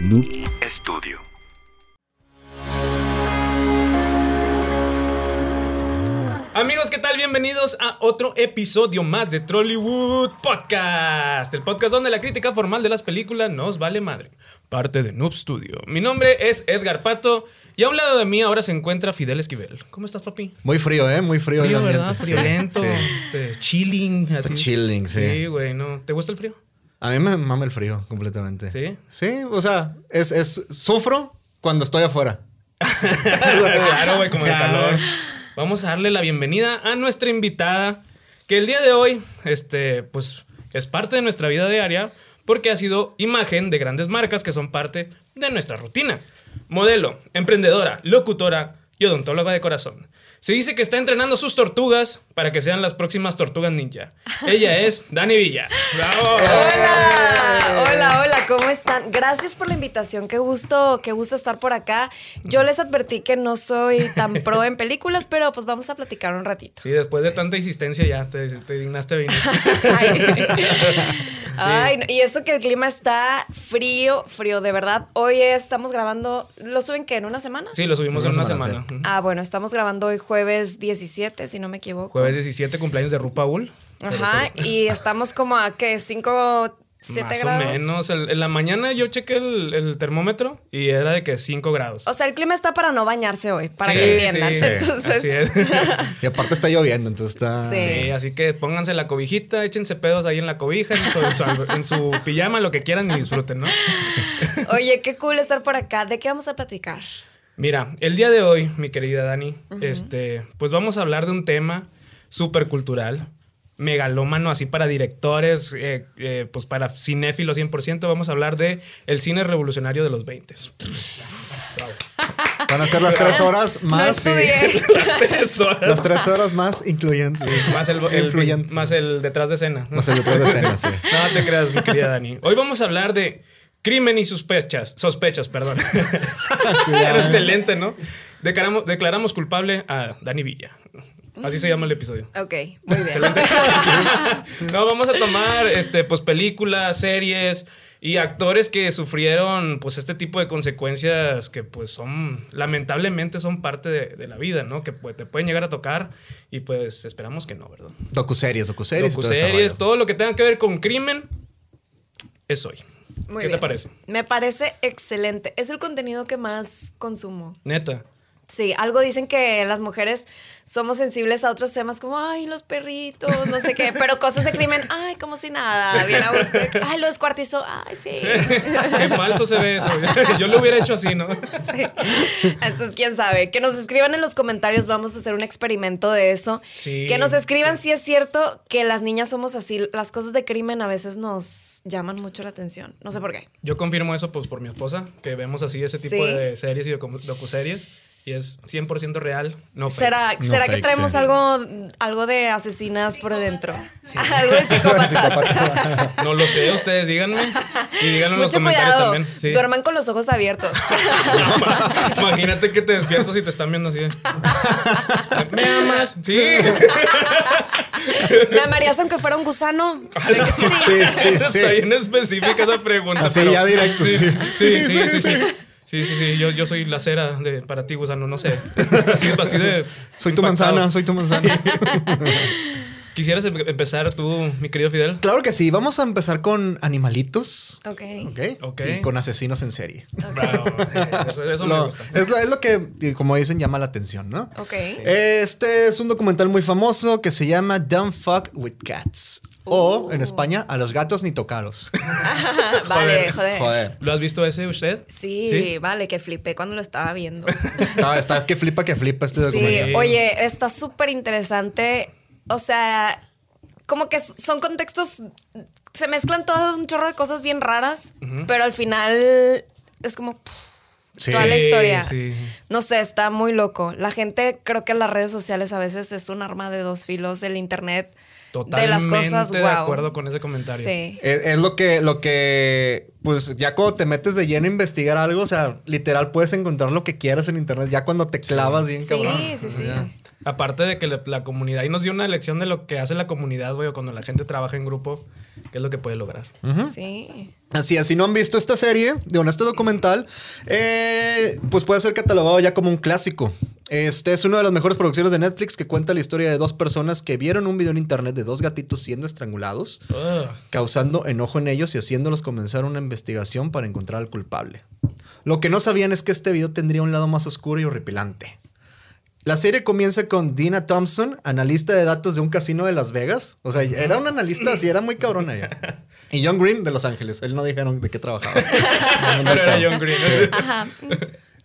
Noob Estudio. Amigos, ¿qué tal? Bienvenidos a otro episodio más de Trollywood Podcast, el podcast donde la crítica formal de las películas nos vale madre. Parte de Noob Studio. Mi nombre es Edgar Pato y a un lado de mí ahora se encuentra Fidel Esquivel. ¿Cómo estás, papi? Muy frío, ¿eh? Muy frío. Frío, el ambiente. ¿verdad? Sí. Friolento, Sí. este, chilling. Está así. chilling, sí. Sí, güey, ¿no? ¿Te gusta el frío? A mí me mama el frío completamente. ¿Sí? Sí, o sea, es, es sufro cuando estoy afuera. claro, güey, como el calor. Vamos a darle la bienvenida a nuestra invitada, que el día de hoy, este, pues, es parte de nuestra vida diaria, porque ha sido imagen de grandes marcas que son parte de nuestra rutina. Modelo, emprendedora, locutora y odontóloga de corazón. Se dice que está entrenando sus tortugas para que sean las próximas tortugas ninja. Ella es Dani Villa. ¡Bravo! Hola, hola, hola, ¿cómo están? Gracias por la invitación, qué gusto, qué gusto estar por acá. Yo les advertí que no soy tan pro en películas, pero pues vamos a platicar un ratito. Sí, después de tanta insistencia ya te, te dignaste venir. Ay, Ay, no, y eso que el clima está frío, frío, de verdad. Hoy estamos grabando, ¿lo suben que en una semana? Sí, lo subimos en Una una semana, semana. Ah, bueno, estamos grabando hoy jueves 17, si no me equivoco. Jueves 17, cumpleaños de Rupaul. Ajá, y estamos como a que 5, 7 Más grados. o menos. El- en la mañana yo chequé el, el termómetro y era de que 5 grados. O sea, el clima está para no bañarse hoy, para Sí, que entiendan. sí, Entonces, Así es. Y aparte está lloviendo, entonces está. Sí. Sí, así que pónganse la cobijita, échense pedos ahí en la cobija, en su, en su- en su pijama, lo que quieran y disfruten, ¿no? Oye, qué cool estar por acá. ¿De qué vamos a platicar? Mira, el día de hoy, mi querida Dani, este, pues vamos a hablar de un tema súper cultural, megalómano, así para directores, eh, eh, pues para cinéfilos 100%, vamos a hablar de el cine revolucionario de los 20. Van a ser las tres horas más. Las tres horas. Las tres horas más incluyentes. Más el, el- Influyentes. más el detrás de escena. Más el detrás de escena, sí. No te creas, mi querida Dani. Hoy vamos a hablar de crimen y sospechas. Sospechas, perdón. Sí, Era excelente, ¿no? Declaramos, declaramos culpable a Dani Villa. Así se llama el episodio. Ok, muy bien. No, vamos a tomar este, pues, películas, series y actores que sufrieron pues este tipo de consecuencias que pues son lamentablemente son parte de, de la vida, ¿no? Que pues, te pueden llegar a tocar y pues esperamos que no, ¿verdad? Docuseries, docuseries. todo Docuseries, rollo. todo lo que tenga que ver con crimen es hoy. Muy ¿Qué te parece? Me parece excelente. Es el contenido que más consumo. Neta. Sí, algo dicen que las mujeres somos sensibles a otros temas como, ay, los perritos, no sé qué, pero cosas de crimen, ay, como si nada, bien a gusto. Ay, lo descuartizó, ay, sí. Qué falso se ve eso. Yo lo hubiera hecho así, ¿no? Sí. Entonces, quién sabe. Que nos escriban en los comentarios, vamos a hacer un experimento de eso. Sí. Que nos escriban si es cierto que las niñas somos así. Las cosas de crimen a veces nos llaman mucho la atención. No sé por qué. Yo confirmo eso pues por mi esposa, que vemos así ese tipo Sí. de series y docu- docuseries y es 100% real, no. ¿Será, No ¿será que traemos sí. algo, algo de asesinas por dentro? algo de psicópatas. No lo sé, ustedes díganme y díganlo en los Mucho comentarios cuidado. también. Sí. Duerman con los ojos abiertos. Imagínate que te despiertas y te están viendo así. ¿Me amas? Sí. ¿Me amarías aunque fuera un gusano? Sí. Sí, sí, sí. Está bien específica esa pregunta. Así pero- ya directo, Sí, sí. sí, sí, sí. sí, sí. Yo, yo soy la cera de, para ti, gusano, no sé. Así, así de. Soy tu impactado. manzana, soy tu manzana. ¿Quisieras em- empezar tú, mi querido Fidel? Claro que sí. Vamos a empezar con animalitos. Ok. ¿Ok? Ok. Y con asesinos en serie. Bravo. eh, Eso, eso me Lo- gusta. es, lo, es lo que, como dicen, llama la atención, ¿no? Ok. Este es un documental muy famoso que se llama Don't Fuck with Cats. O Uh. en España, a los gatos ni tocarlos. vale, joder. Joder. ¿Lo has visto ese usted? Sí, vale, que flipé cuando lo estaba viendo. Está, está que flipa, que flipa este Sí, documental. oye, está súper interesante. O sea, como que son contextos, se mezclan todo un chorro de cosas bien raras, pero al final es como pff, Sí. toda la historia. sí. No sé, está muy loco. La gente creo que en las redes sociales a veces es un arma de dos filos, el internet. Totalmente de las cosas, de wow. acuerdo con ese comentario. Sí. Es, es lo que, lo que, pues ya cuando te metes de lleno a investigar algo, o sea, literal puedes encontrar lo que quieras en internet ya cuando te clavas bien Sí, cabrón. sí, sí. Ya. Aparte de que la, la comunidad, y nos dio una lección de lo que hace la comunidad, güey, o cuando la gente trabaja en grupo, qué es lo que puede lograr. Sí. Así es, si no han visto esta serie, de este documental, eh, pues puede ser catalogado ya como un clásico. Este es una de las mejores producciones de Netflix que cuenta la historia de dos personas que vieron un video en internet de dos gatitos siendo estrangulados, causando enojo en ellos y haciéndolos comenzar una investigación para encontrar al culpable. Lo que no sabían es que este video tendría un lado más oscuro y horripilante. La serie comienza con Dina Thompson, analista de datos de un casino de Las Vegas. O sea, era una analista así, era muy cabrona ella. Y John Green de Los Ángeles. Él no dijeron de qué trabajaba. Pero era John Green. Ajá.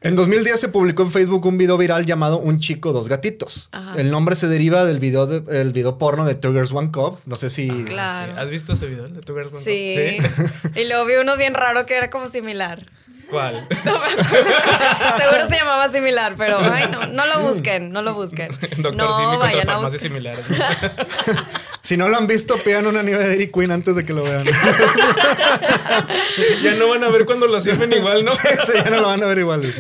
En 2010 se publicó en Facebook un video viral llamado Un chico, dos gatitos. El nombre se deriva del video, de- el video porno de Two Girls One Cup. No sé si... Claro. Sí. ¿Has visto ese video de Two Girls One Cup? Sí. y luego vi uno bien raro que era como similar. ¿Cuál? Seguro se llamaba similar, pero ay no, no lo busquen, no lo busquen. Doctor no vayan a buscar. Si no lo han visto, pidan una nieve de Dairy Queen antes de que lo vean. ya no van a ver cuando lo sirven igual, ¿no? Sí, ya no lo van a ver igual.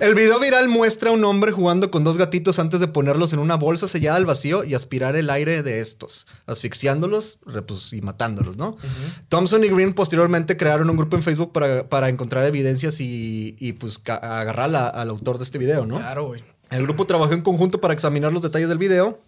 El video viral muestra a un hombre jugando con dos gatitos antes de ponerlos en una bolsa sellada al vacío y aspirar el aire de estos, asfixiándolos pues, y matándolos, ¿no? Thompson y Green posteriormente crearon un grupo en Facebook para, para encontrar evidencias y, y, pues agarrar a al autor de este video, ¿no? Claro, güey. El grupo trabajó en conjunto para examinar los detalles del video,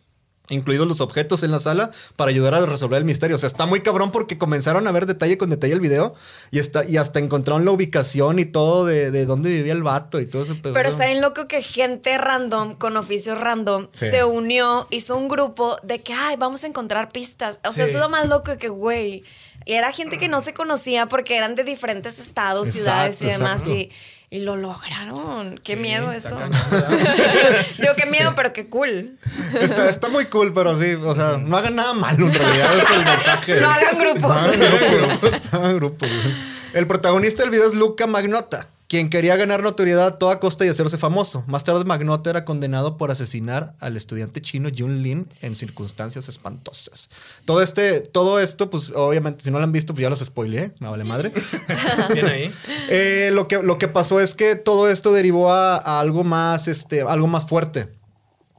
incluidos los objetos en la sala, para ayudar a resolver el misterio. O sea, está muy cabrón porque comenzaron a ver detalle con detalle el video y, está, y hasta encontraron la ubicación y todo de, de dónde vivía el vato y todo eso. Pero está bien loco que gente random, con oficios random, Sí. se unió, hizo un grupo de que, ay, vamos a encontrar pistas. O sea, Sí. es lo más loco que, güey, y era gente que no se conocía porque eran de diferentes estados, Exacto, ciudades y demás. exacto. Y, y lo lograron. Qué Sí, miedo eso. cañón, ¿verdad? Yo qué miedo, pero qué cool. Está, está muy cool, pero sí, o sea, no hagan nada malo en realidad, es el mensaje. No hagan grupos. No hagan grupo, no hagan grupo, güey. El protagonista del video es Luca Magnotta, quien quería ganar notoriedad a toda costa y hacerse famoso. Más tarde, Magnotta era condenado por asesinar al estudiante chino Jun Lin en circunstancias espantosas. Todo, este, todo esto, pues obviamente, si no lo han visto, pues ya los spoileé, me vale madre. Bien ahí. Eh, lo, que, lo que pasó es que todo esto derivó a, a algo más, este, algo más fuerte.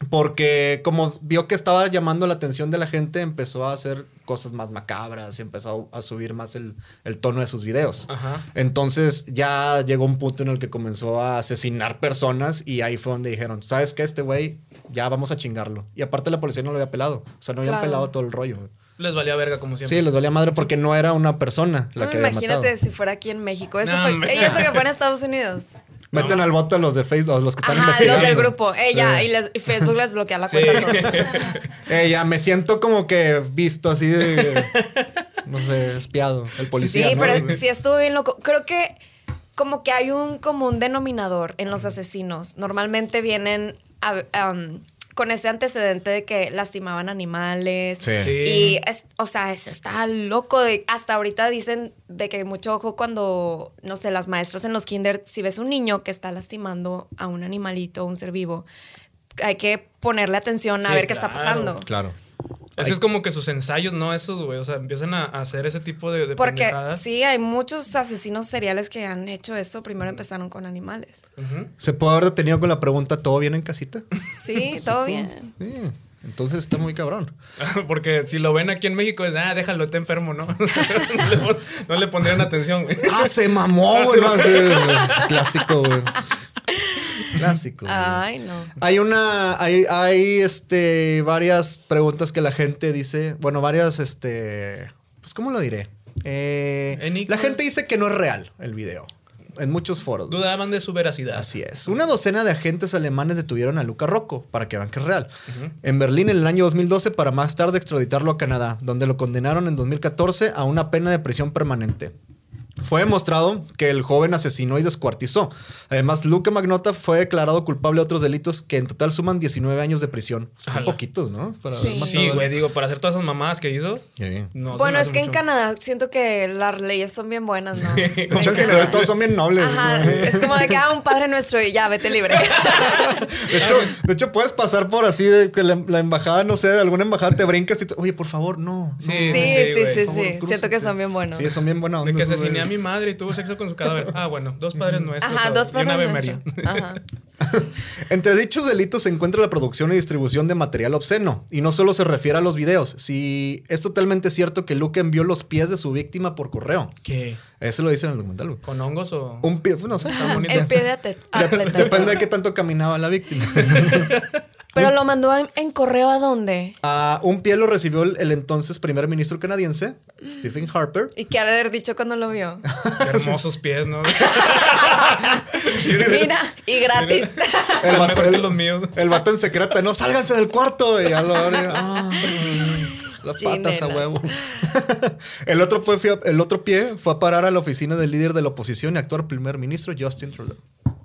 Porque como vio que estaba llamando la atención de la gente, empezó a hacer cosas más macabras y empezó a, subir más el, el tono de sus videos. Ajá. Entonces ya llegó un punto en el que comenzó a asesinar personas y ahí fue donde dijeron, ¿sabes qué? Este güey, ya vamos a chingarlo. Y aparte la policía no lo había pelado. O sea, no habían Claro. pelado todo el rollo. Les valía verga como siempre. Sí, les valía madre porque no era una persona la No, que había imagínate matado. si fuera aquí en México. Eso No, fue, hombre. y eso que fue en Estados Unidos. Meten al voto a los de Facebook, los que están Ajá, los investigando. del grupo. Ella, Sí. y, les- y Facebook les bloquea la Sí. cuenta a todos. Ya me siento como que visto así de. no sé, espiado. El policía. sí, ¿no? pero sí estuvo bien loco. Creo que como que hay un común denominador en los asesinos. Normalmente vienen a- um, con ese antecedente de que lastimaban animales. Sí. Sí. Y, es- o sea, eso está loco. De, hasta ahorita dicen de que mucho ojo cuando, no sé, las maestras en los kinder, si ves un niño que está lastimando a un animalito, un ser vivo, hay que ponerle atención a Sí, ver qué está pasando. Claro. Así es como que sus ensayos, ¿no? Esos, güey. O sea, empiezan a a hacer ese tipo de, de Porque pendejadas. sí, hay muchos asesinos seriales que han hecho eso. Primero empezaron con animales. ¿Se puede haber detenido con la pregunta: ¿todo bien en casita? Sí, todo bien. Sí. Entonces está muy cabrón. Porque si lo ven aquí en México es, ah, déjalo, está enfermo, ¿no? no, le, pon- no le pondrían atención, güey. ¡Ah, se mamó, Ah, güey! No, es clásico, güey. Clásico. Ay, no. Hay una, hay, hay este, varias preguntas que la gente dice, bueno, varias, este, pues, ¿cómo lo diré? Eh, la gente dice que no es real el video, en muchos foros. Dudaban de su veracidad. Así es. Una docena de agentes alemanes detuvieron a Luca Rocco, para que vean que es real, en Berlín en el año 2012 para más tarde extraditarlo a Canadá, donde lo condenaron en 2014 a una pena de prisión permanente. Fue demostrado que el joven asesinó y descuartizó. Además, Luca Magnotta fue declarado culpable de otros delitos que en total suman 19 años de prisión. Son poquitos, ¿no? Para Sí. Sí, güey, digo, para hacer todas esas mamadas que hizo. Sí. No, bueno, es que en. Canadá siento que las leyes son bien buenas, ¿no? En general todos son bien nobles. Ajá, ¿no? es como de que ah, un padre nuestro y ya, vete libre. De hecho, de hecho, puedes pasar por así de que la, la embajada, no sé, de alguna embajada te brincas y te- oye, por favor, no. Sí, no". Sí, sí, sí, sí, sí, favor, Siento que son bien buenos. Sí, son bien buenas De que asesiné a mi madre y tuvo sexo con su cadáver. Ah, bueno, dos padres nuestros. Ajá, dos y una padres Ave María. nuestros. Ajá. Entre dichos delitos se encuentra la producción y distribución de material obsceno. Y no solo se refiere a los videos. Si es totalmente cierto que Luke envió los pies de su víctima por correo. ¿Qué? Eso lo dice en el documental. ¿Con hongos o.? Un pie, no sé. Está bonito. El pie de atleta. Depende de qué tanto caminaba la víctima. Pero lo mandó en, en correo a dónde? Ah, un pie lo recibió el, el entonces primer ministro canadiense, Stephen Harper. ¿Y qué ha de haber dicho cuando lo vio? Qué hermosos pies, ¿no? Mira, y gratis. El vato, el- los míos. el vato en secreto, no, sálganse del cuarto. Y ya lo abre, ah, las patas a huevo. el, otro fue, a- el otro pie fue a parar a la oficina del líder de la oposición y actual primer ministro, Justin Trudeau.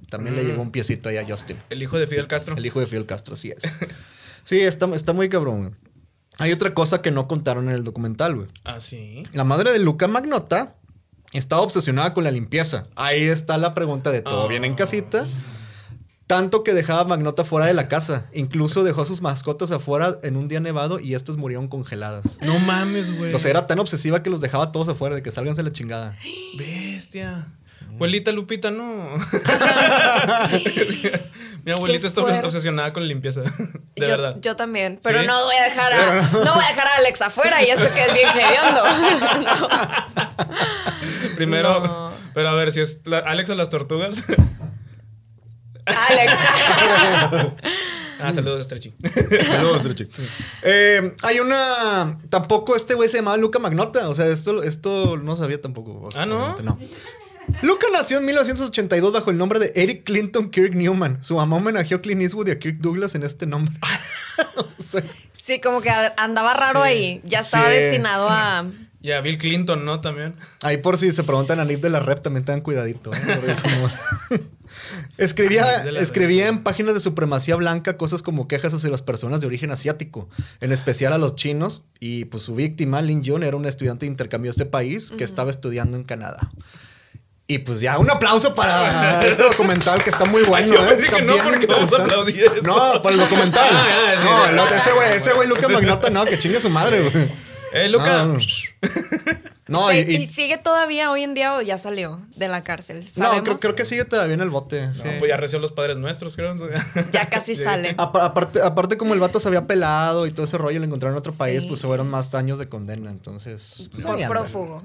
También le llegó un piecito ahí a Justin. El hijo de Fidel Castro. El hijo de Fidel Castro, así es. Sí, está, está muy cabrón. Hay otra cosa que no contaron en el documental, güey. Ah, sí. La madre de Luca Magnota estaba obsesionada con la limpieza. Ahí está la pregunta de todo bien en casita. Tanto que dejaba a Magnota fuera de la casa. Incluso dejó a sus mascotas afuera en un día nevado y estas murieron congeladas. No mames, güey. O sea, era tan obsesiva que los dejaba todos afuera de que salganse la chingada. Bestia. Abuelita Lupita, no. Mi abuelita está obsesionada con limpieza. De yo, verdad. Yo también. Pero ¿Sí? no voy a dejar a. No voy a dejar a Alex afuera y eso que es bien hediondo. Primero. No. Pero a ver, si es la- Alex a las tortugas. Alex. Ah, saludos, Stretchy. Saludos, Richie. Eh, hay una. Tampoco este güey se llamaba Luca Magnota. O sea, esto, esto no sabía tampoco. Ah, ¿no? no. Luca nació en 1982 bajo el nombre de Eric Clinton Kirk Newman. Su mamá homenajeó a Clint Eastwood y a Kirk Douglas en este nombre. O sea, Sí, como que andaba raro Sí. ahí. Ya estaba Sí. destinado a. Y a Bill Clinton, ¿no? También. ahí por si se preguntan a Nick de la Rep, también tengan cuidadito. ¿eh? Por eso no. Escribía la escribía en páginas de supremacía blanca cosas como quejas hacia las personas de origen asiático, en especial a los chinos. Y pues su víctima, Lin Jun, era una estudiante de intercambio de este país que estaba estudiando en Canadá. Y pues ya, un aplauso para este documental que está muy bueno. Yo ¿eh? pensé que no, bien porque vamos a interesante. aplaudir eso. No, por el documental. Ah, ah, sí, no, sí. el otro- ese güey, ese güey Luca Magnota, no, que chingue su madre, güey. Eh, Luca. No, no. Sí, y, sigue todavía hoy en día o ya salió de la cárcel? no, creo, creo que sigue todavía en el bote. sí. No, pues ya reció los padres nuestros, creo. Ya casi Sí. sale. Apa- aparte, aparte, como el vato se había pelado y todo ese rollo, lo encontraron en otro país, Sí. pues fueron más años de condena. Entonces, pues, Por prófugo.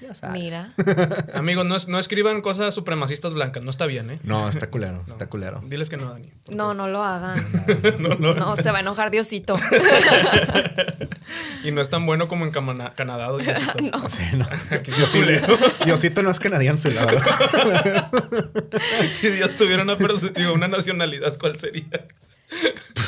Sí. ya sabes. Mira. Amigos, no, es- no escriban cosas supremacistas blancas. No está bien, ¿eh? No, está culero, está culero. Diles que no, Dani. No, no lo hagan. No, no. No, se va a enojar Diosito. Y no es tan bueno como en Camana- Canadá, Diosito. Sí, no. Sí Diosito, culero. Diosito no es canadiense, la verdad. Si Dios tuviera una, digo, una nacionalidad, ¿cuál sería?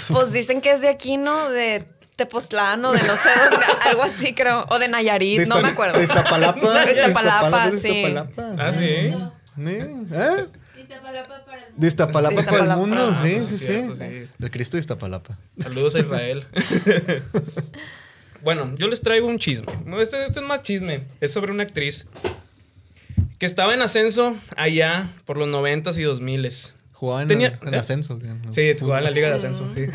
Pues dicen que es de aquí, ¿no? De Tepoztlán o de no sé dónde, algo así creo. O de Nayarit, De no me acuerdo. De Iztapalapa. De Iztapalapa, de sí. Iztapalapa. Ah, sí. ¿Eh? Iztapalapa para el mundo. De Iztapalapa De para el mundo, Ah, sí, sí, sí, sí. cierto, sí. Del Cristo de Iztapalapa. Saludos a Israel. bueno, yo les traigo un chisme. No, este, este es más chisme. Es sobre una actriz que estaba en ascenso allá por los 90s y 2000s. Jugaba en, Tenía- en ¿eh? ascenso. ¿no? Sí, jugaba en la Liga de Ascenso. sí.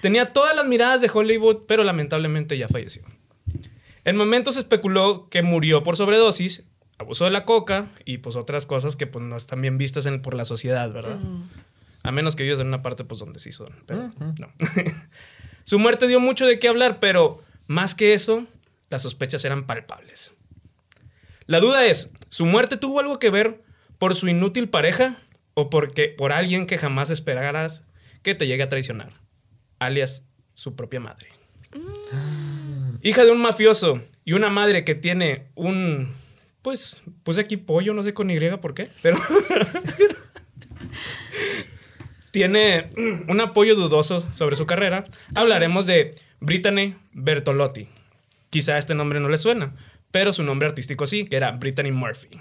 Tenía todas las miradas de Hollywood, pero lamentablemente ya falleció. En momentos se especuló que murió por sobredosis, abusó de la coca y pues otras cosas que pues no están bien vistas en- por la sociedad, ¿verdad? A menos que ellos en una parte pues donde sí son, pero no. Su muerte dio mucho de qué hablar, pero más que eso, las sospechas eran palpables. La duda es, ¿su muerte tuvo algo que ver por su inútil pareja o porque por alguien que jamás esperarás que te llegue a traicionar? Alias, su propia madre. Hija de un mafioso y una madre que tiene un... Pues puse aquí pollo, no sé con Y por qué, pero... tiene mm, un apoyo dudoso sobre su carrera. Hablaremos de Brittany Bertolotti. Quizá este nombre no le suena, pero su nombre artístico sí, que era Brittany Murphy.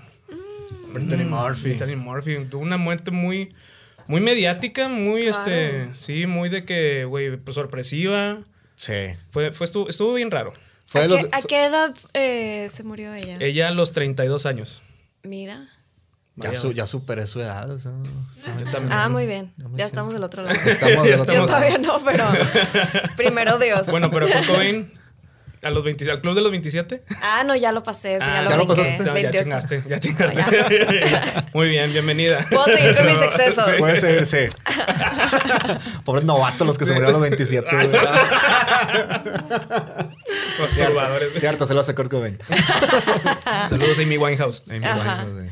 Brittany Murphy. Brittany Murphy tuvo una muerte muy, muy mediática, muy, este, sí, muy de que, güey, pues, sorpresiva. Sí. Fue, fue estuvo, estuvo bien raro. Fue ¿A, de los- qué, a qué edad eh, se murió ella? Ella a los 32 años. Mira. ya, su- ya superé su edad. o sea, Yo también. Ah, muy bien. Ya estamos del otro lado. Estamos del otro Yo lado. todavía no, pero primero Dios. Bueno, pero Kurt Cobain, a los 20, al club de los 27. Ah, no, ya lo pasé. Sí, Ah, ya lo ya lo pasaste. No, ya 28. chingaste, ya chingaste. Muy bien, bienvenida. Puedo seguir con mis excesos. Sí. Puede ser, sí. Pobres novatos los que se murieron a los 27, güey. Masturbadores. Cierto, se lo hace Kurt Cobain. Saludos a Amy Winehouse. Amy. Winehouse.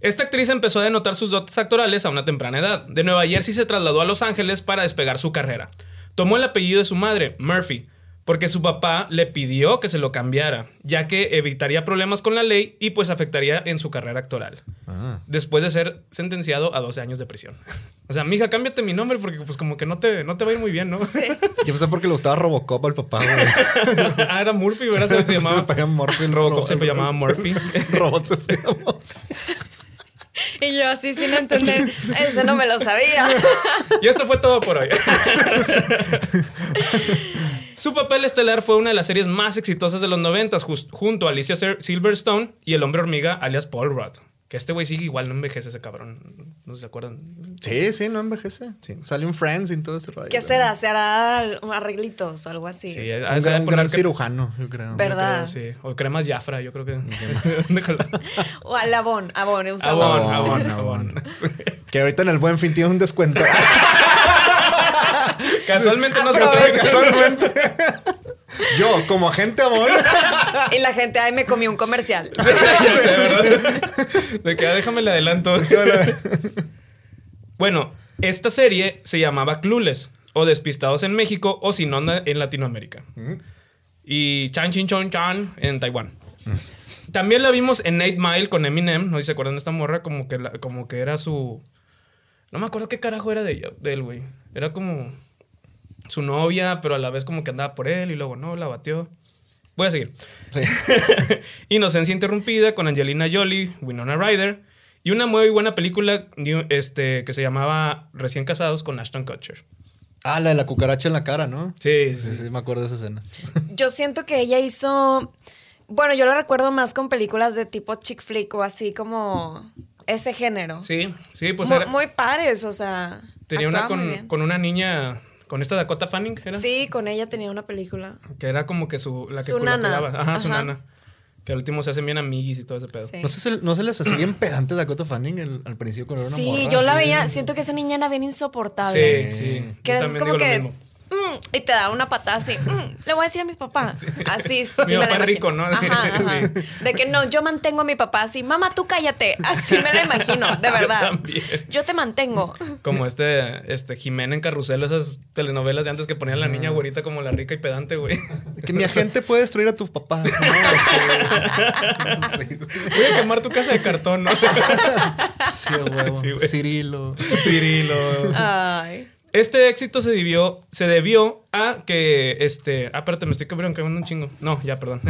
Esta actriz empezó a denotar sus dotes actorales a una temprana edad. De Nueva Jersey se trasladó a Los Ángeles para despegar su carrera. Tomó el apellido de su madre, Murphy, porque su papá le pidió que se lo cambiara, ya que evitaría problemas con la ley y pues afectaría en su carrera actoral. Ah. Después de ser sentenciado a 12 años de prisión. O sea, mija, cámbiate mi nombre porque pues como que no te, no te va a ir muy bien, ¿no? Yo pensé porque lo gustaba Robocop al papá, güey. ah, era Murphy, ¿verdad? Se, se llamaba. Se Murphy. Robocop se llamaba Murphy. Robot se llama Y yo así sin entender. Ese no me lo sabía. Y esto fue todo por hoy. Su papel estelar fue una de las series más exitosas de los 90 junto a Alicia Sil- Silverstone y el hombre hormiga alias Paul Rudd. Que este güey sigue igual, no envejece ese cabrón. No sé si se acuerdan. Sí, sí, no envejece. Sí. Sale un Friends y todo ese rollo. ¿Qué será? ¿Se hará arreglitos o algo así? Sí, Un, gran, poner cirujano, yo creo. Ver- ¿Verdad? Sí. O cremas Jafra, yo creo que. O al Avon. Avon, usa Abón, Avon. abón, Abón, abón. Que ahorita en el buen fin tiene un descuento. Casualmente pasó. Casualmente. Yo, como agente amor. Y la gente, ay, me comí un comercial. De que ah, déjame le adelanto. bueno, esta serie se llamaba Clueless o Despistados en México o Sin Onda en Latinoamérica. Y Chan Chin Chon Chan en Taiwán. También la vimos en Eight Mile con Eminem. No sé si se acuerdan de esta morra, como que, la- como que era su. No me acuerdo qué carajo era de, ella, de él, güey. Era como su novia, pero a la vez como que andaba por él y luego no, la batió. Voy a seguir. Sí. Inocencia Interrumpida con Angelina Jolie, Winona Ryder y una muy buena película new- este, que se llamaba Recién Casados con Ashton Kutcher. Ah, la de la cucaracha en la cara, ¿no? Sí, Sí, sí, me acuerdo de esa escena. Yo siento que ella hizo. Bueno, yo la recuerdo más con películas de tipo chick flick o así como ese género. Sí, sí, pues Mu- era- muy, padres, o sea. tenía una muy con una niña, con esta Dakota Fanning, ¿era? Sí, con ella tenía una película. Que era como que su, la que Su nana. cuidaba. Ajá, su Ajá. nana. Que al último se hacen bien amiguis y todo ese pedo. Sí. ¿No se, no se les hacía bien pedante Dakota Fanning el- al principio cuando era una Sí, morra? yo la Sí. veía, siento que esa niña era bien insoportable. Sí, sí. Que Yo también como digo lo que. "Mm", y te da una patada así. "Mm", le voy a decir a mi papá. Así. es, Mi yo me papá rico, imagino. ¿no? Ajá, ajá. De que no, yo mantengo a mi papá así. Mamá, tú cállate. Así me la imagino, de verdad. también. Yo te mantengo. Como este, este Jimena en Carrusel, esas telenovelas de antes que ponían a la niña güerita como la rica y pedante, güey. Que mi agente puede destruir a tu papá. No, sí. Sí, Voy a quemar tu casa de cartón, ¿no? Sí, huevo. Sí, güey. Cirilo. Cirilo. Ay. Este éxito se debió, se debió a que, este... Ah, espérate, me estoy quebrando un chingo. No, ya, perdón.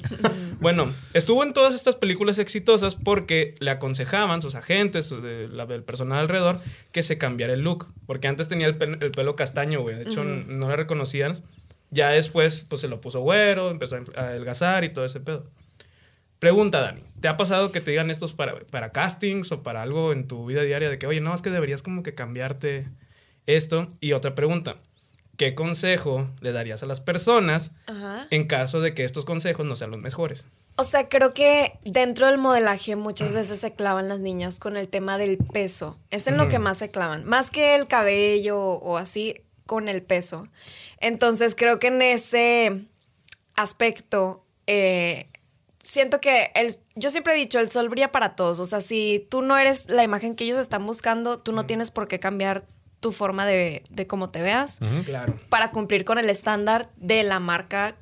bueno, estuvo en todas estas películas exitosas porque le aconsejaban sus agentes, su- de- la- el personal alrededor, que se cambiara el look. Porque antes tenía el, pelo castaño, güey. De hecho, no la reconocían. Ya después, pues, se lo puso güero, empezó a adelgazar y todo ese pedo. Pregunta, Dani. ¿Te ha pasado que te digan estos para, para castings o para algo en tu vida diaria de que, oye, no, es que deberías como que cambiarte esto? Y otra pregunta. ¿Qué consejo le darías a las personas Ajá. en caso de que estos consejos no sean los mejores? O sea, creo que dentro del modelaje muchas veces se clavan las niñas con el tema del peso. Es en lo que más se clavan. Más que el cabello o así, con el peso. Entonces, creo que en ese aspecto, eh, siento que el, yo siempre he dicho, el sol brilla para todos. O sea, si tú no eres la imagen que ellos están buscando, tú no tienes por qué cambiar tu forma de, de cómo te veas Claro. para cumplir con el estándar de la marca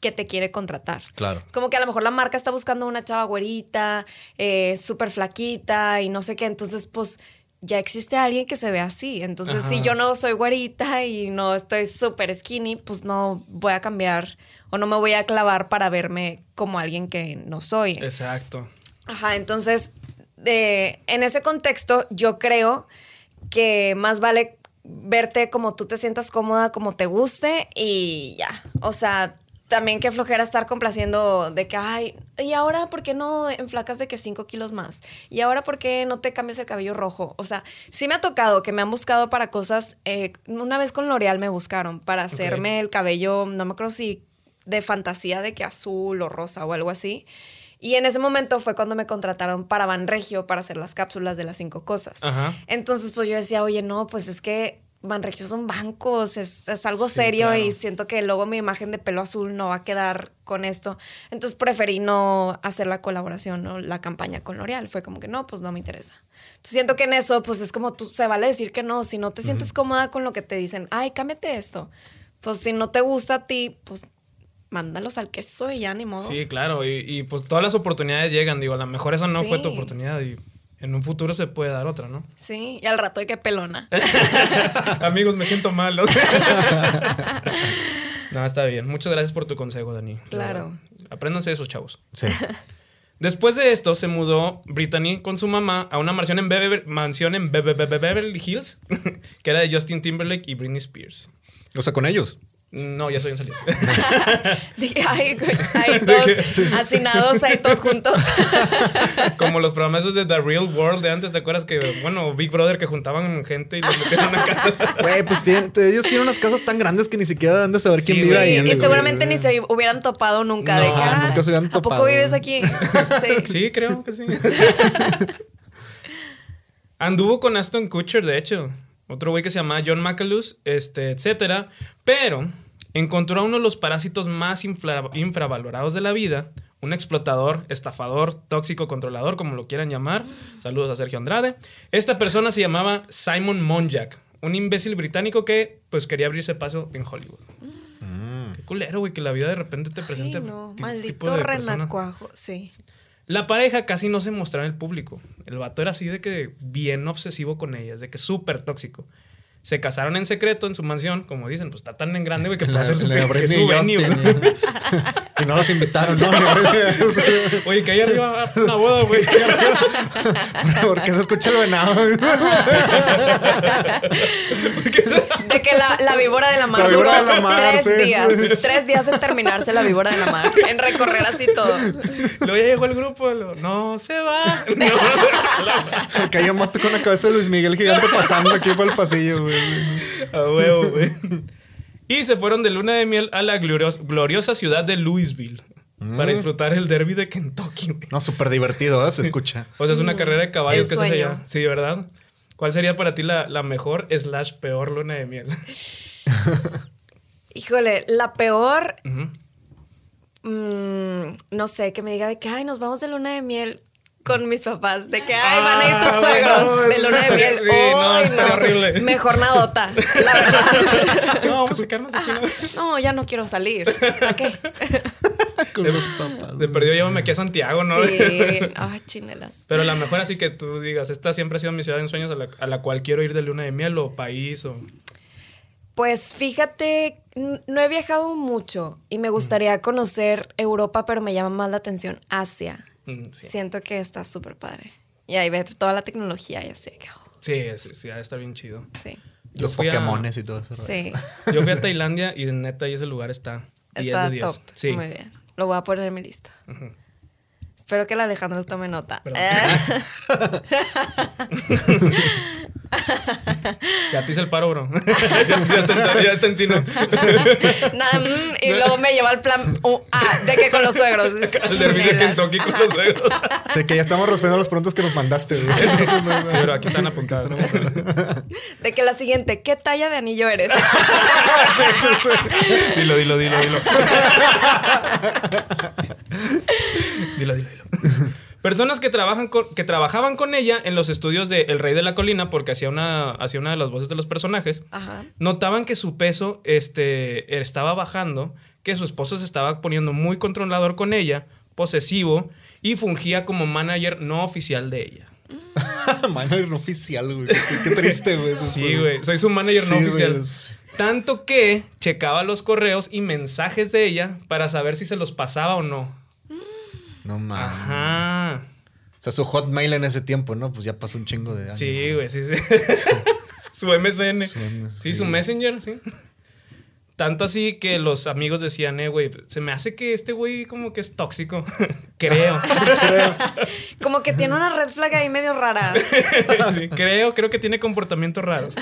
que te quiere contratar. Claro. Es como que a lo mejor la marca está buscando una chava güerita, eh, súper flaquita y no sé qué. Entonces, pues ya existe alguien que se ve así. Entonces, si yo no soy güerita y no estoy súper skinny, pues no voy a cambiar o no me voy a clavar para verme como alguien que no soy. Exacto. Ajá, entonces, de, en ese contexto, yo creo que más vale verte como tú te sientas cómoda, como te guste y ya. O sea, también qué flojera estar complaciendo de que, ay, ¿y ahora por qué no enflacas de que 5 kilos más? ¿Y ahora por qué no te cambias el cabello rojo? O sea, sí me ha tocado que me han buscado para cosas. eh, una vez con L'Oreal me buscaron para hacerme el cabello, no me acuerdo si de fantasía de que azul o rosa o algo así. Y en ese momento fue cuando me contrataron para Banregio para hacer las cápsulas de las cinco cosas. Ajá. Entonces, pues yo decía, oye, no, pues es que Banregio son bancos, es, es algo Sí, serio claro. y siento que luego mi imagen de pelo azul no va a quedar con esto. Entonces preferí no hacer la colaboración o la campaña con L'Oreal. Fue como que no, pues no me interesa. Entonces siento que en eso, pues es como tú, se vale decir que no. Si no te sientes cómoda con lo que te dicen, ay, cámbiate esto. Pues si no te gusta a ti, pues mándalos al queso y ya ni modo. Sí, claro. Y, y, pues todas las oportunidades llegan. Digo, a lo mejor esa no fue tu oportunidad y en un futuro se puede dar otra, ¿no? Sí, y al rato de que pelona. Amigos, me siento mal. ¿no? no, está bien. Muchas gracias por tu consejo, Dani. La Claro. Apréndanse eso, chavos. Sí. Después de esto, se mudó Brittany con su mamá a una mansión en, mansión en Be- Be- Be- Beverly Hills, que era de Justin Timberlake y Britney Spears. O sea, con ellos. No, ya soy un salido. Dije, ay, güey, ahí todos hacinados, ahí todos juntos. Como los programas esos de The Real World de antes, ¿te acuerdas que, bueno, Big Brother que juntaban gente y los metían en una casa? Güey, pues tienen- ellos tienen unas casas tan grandes que ni siquiera han de saber quién Sí, vive sí, ahí. y seguramente ni se hubieran topado nunca. de No, que, ah, nunca se hubieran ¿A poco topado. vives aquí? Sí. Sí, creo que sí. Anduvo con Aston Kutcher, de hecho. Otro güey que se llama John McAlus, este, etcétera. Pero encontró a uno de los parásitos más infra- infravalorados de la vida. Un explotador, estafador, tóxico, controlador, como lo quieran llamar. Saludos a Sergio Andrade. Esta persona se llamaba Simon Monjack. Un imbécil británico que, pues, quería abrirse paso en Hollywood. Qué culero, güey, que la vida de repente te Ay, presente no, este maldito tipo de persona. renacuajo. Sí. La pareja casi no se mostraba en el público. El vato era así de que bien obsesivo con ellas, de que súper tóxico. Se casaron en secreto en su mansión, como dicen, pues está tan en grande, güey, que puede hacer su, que su venue. Y no los invitaron, ¿no? Oye, que ahí arriba va una boda, güey. Porque se escucha el venado. Porque se- De que la, la víbora de la mar La duró de la mar, tres sí. días. Tres días en terminarse la víbora de la mar. En recorrer así todo. Luego ya llegó el grupo, lo, no se va. No, Porque hay un mato con la cabeza de Luis Miguel gigante pasando aquí por el pasillo, güey. a huevo, güey. Y se fueron de luna de miel a la glorios- gloriosa ciudad de Louisville para disfrutar el derby de Kentucky, güey. No, súper divertido, ¿eh? Se escucha. O sea, es una carrera de caballos Mm, que se allá. Sí, ¿verdad? ¿Cuál sería para ti la, la mejor slash peor luna de miel? Híjole, la peor, mm, no sé, que me diga de que, ay, nos vamos de luna de miel con mis papás. De que, ay, van a ir Ah, tus suegros de luna de miel. sí, no, horrible. Mejor nadota, la verdad. No, vamos a quedarnos aquí. ¿no? No, ya no quiero salir. ¿Para qué? Con los papás. De perdido llévame aquí a Santiago, ¿no? Sí. Ay, chinelas. Pero la mejor así que tú digas, esta siempre ha sido mi ciudad de ensueños a la, a la cual quiero ir de luna de miel o país o... Pues fíjate, no he viajado mucho y me gustaría conocer Europa, pero me llama más la atención Asia. Mm, Sí, Siento que está súper padre. Y ahí ver toda la tecnología y así. que, oh, sí, sí, sí, de estar bien chido. sí. Yo Los fui a- Pokémones y todo eso. Sí. Yo fui a Tailandia y de neta ahí ese lugar está 10 Está de 10. top. Sí. Muy bien. Lo voy a poner en mi lista. Espero que el Alejandro tome nota. Ya te hice el paro, bro. ya, ya está, en- ya está en ti, ¿no? Mm, y luego me lleva al plan uh, ah, de que con los suegros. Al derby de Chinelas. Kentucky con los suegros. Sí, que ya estamos respondiendo los preguntas que nos mandaste, güey. Sí, pero aquí están. De que la siguiente, ¿qué talla de anillo eres? Sí, sí, sí. Dilo, dilo, dilo, dilo. dilo, dilo, dilo. Personas que, trabajan con- que trabajaban con ella en los estudios de El Rey de la Colina, porque hacía una, hacía una de las voces de los personajes, Ajá. notaban que su peso este, estaba bajando, que su esposo se estaba poniendo muy controlador con ella, posesivo, y fungía como manager no oficial de ella. Manager oficial, güey. Qué, triste, güey. Sí, güey. Soy su manager no Sí, oficial. Tanto que checaba los correos y mensajes de ella para saber si se los pasaba o no. No mames. Ajá. O sea, su hotmail en ese tiempo, ¿no? Pues ya pasó un chingo de años. Sí, güey, sí, sí. su MSN. Su M- sí, sí. su Messenger, sí. Tanto así que los amigos decían, eh, güey, se me hace que este güey como que es tóxico. creo. Como que tiene una red flag ahí medio rara. Sí, creo, creo que tiene comportamientos raros.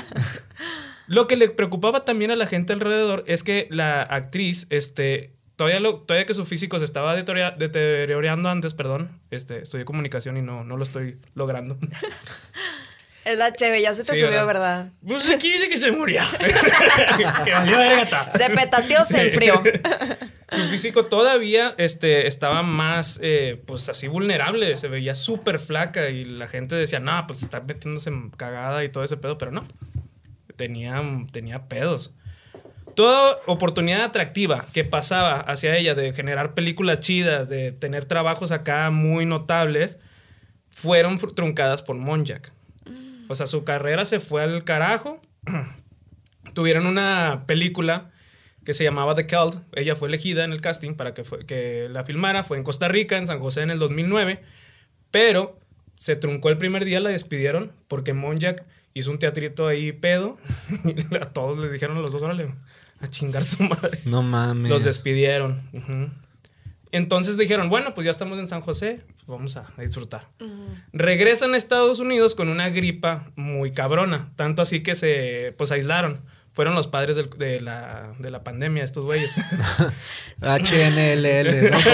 Lo que le preocupaba también a la gente alrededor es que la actriz, este, todavía, lo, todavía que su físico se estaba deteriorando antes, perdón, este, estudié comunicación y no, no lo estoy logrando. Es la cheve, ya se te Sí, subió, ¿verdad? Pues aquí dice que se murió. que valió verga ta. Se petateó, se enfrió. Su físico todavía este, estaba más, eh, pues así vulnerable, se veía súper flaca y la gente decía, no, pues está metiéndose en cagada y todo ese pedo, pero no, tenía, tenía pedos. Toda oportunidad atractiva que pasaba hacia ella de generar películas chidas, de tener trabajos acá muy notables, fueron truncadas por Monjak. O sea, su carrera se fue al carajo. Tuvieron una película que se llamaba The Cult. Ella fue elegida en el casting para que, fue- que la filmara. Fue en Costa Rica, en San José en el 2009. Pero se truncó el primer día, la despidieron porque Monjak hizo un teatrito ahí pedo. y a todos les dijeron los dos, órale, a chingar su madre. No mames. Los despidieron. Entonces dijeron, bueno, pues ya estamos en San José, pues vamos a, a disfrutar. Regresan a Estados Unidos con una gripa muy cabrona, tanto así que se pues aislaron. Fueron los padres del- de, la, de la pandemia, estos güeyes. HNLL, ¿no?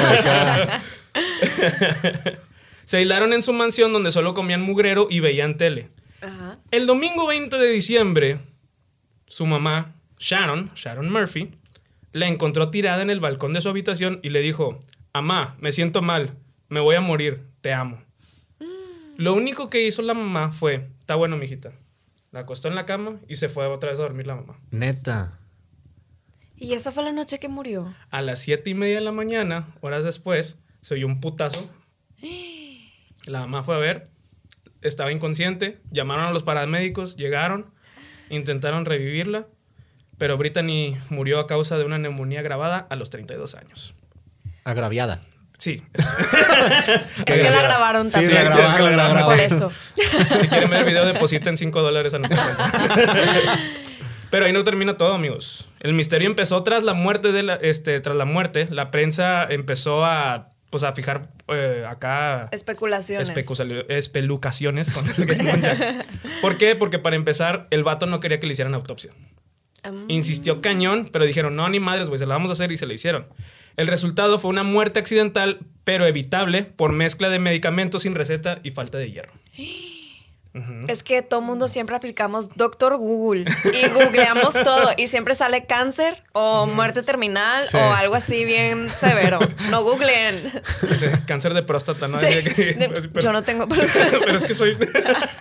Se aislaron en su mansión donde solo comían mugrero y veían tele. Ajá. El domingo 20 de diciembre, su mamá, Sharon, Sharon Murphy, la encontró tirada en el balcón de su habitación y le dijo, Amá, me siento mal, me voy a morir, te amo. Lo único que hizo la mamá fue, está bueno, mijita. La acostó en la cama y se fue otra vez a dormir la mamá. Neta. Y esa fue la noche que murió. A las siete y media de la mañana, horas después, se oyó un putazo. La mamá fue a ver, estaba inconsciente, llamaron a los paramédicos, llegaron, intentaron revivirla, pero Brittany murió a causa de una neumonía agravada a los 32 años. Agraviada. Sí, Es que la grabaron Sí, también. la grabaron, es que la grabaron. Por eso. si quieren ver el video, depositen 5 dólares a nuestra cuenta. Pero ahí no termina todo, amigos. El misterio empezó tras la muerte de la, este, tras la muerte. La prensa empezó a, pues, a fijar eh, acá Especulaciones. especu- espelucaciones con el. ¿Por qué? Porque para empezar, el vato no quería que le hicieran autopsia. Insistió cañón, pero dijeron, no, ni madres, güey, se la vamos a hacer y se la hicieron. El resultado fue una muerte accidental, pero evitable por mezcla de medicamentos sin receta y falta de hierro. Es que todo mundo siempre aplicamos Doctor Google y googleamos todo y siempre sale cáncer o muerte terminal Sí. o algo así bien severo. No googleen. Cáncer de próstata, ¿no? Sí. Pero- Yo no tengo Pero es que soy...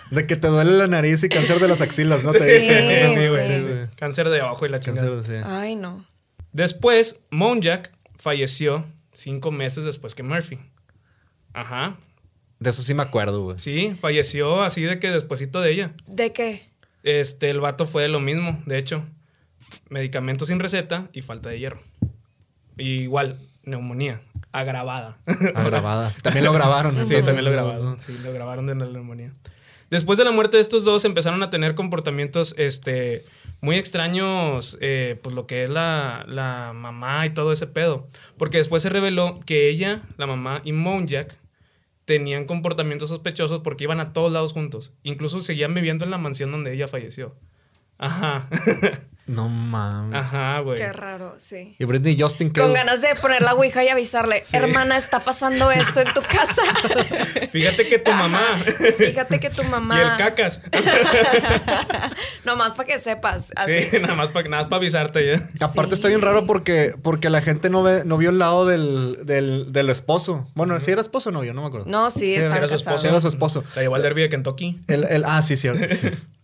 De que te duele la nariz y cáncer de las axilas, ¿no? Te Sí, dicen. Cáncer de ojo y la chingada. Cáncer de sí. Ay, no. Después, Monjak falleció cinco meses después que Murphy. Ajá. De eso sí me acuerdo, güey. Sí, falleció así de que despuesito de ella. ¿De qué? Este, el vato fue lo mismo, de hecho. Medicamentos sin receta y falta de hierro. Y igual, neumonía, agravada. Agravada. También lo grabaron. Sí, también lo grabaron. Sí, lo grabaron de la neumonía. Después de la muerte de estos dos, empezaron a tener comportamientos este, muy extraños, eh, pues lo que es la, la mamá y todo ese pedo. Porque después se reveló que ella, la mamá y Monjak tenían comportamientos sospechosos porque iban a todos lados juntos. Incluso seguían viviendo en la mansión donde ella falleció. Ajá. No mames. Ajá, güey. Qué raro, sí. Y Britney Justin, ¿qué? Con ganas de poner la ouija y avisarle, hermana, está pasando esto en tu casa. Fíjate que tu mamá Fíjate que tu mamá. y el cacas. Nomás para que sepas. Así. Sí, nada más para nada más pa avisarte ya. Aparte Sí. está bien raro porque, porque la gente no ve, no vio el lado del, del, del esposo. Bueno, si era esposo o novio, no me acuerdo. No, sí, era- están era su. Sí, era su esposo. La llevó al derby de Kentucky. El, el- ah, sí, cierto.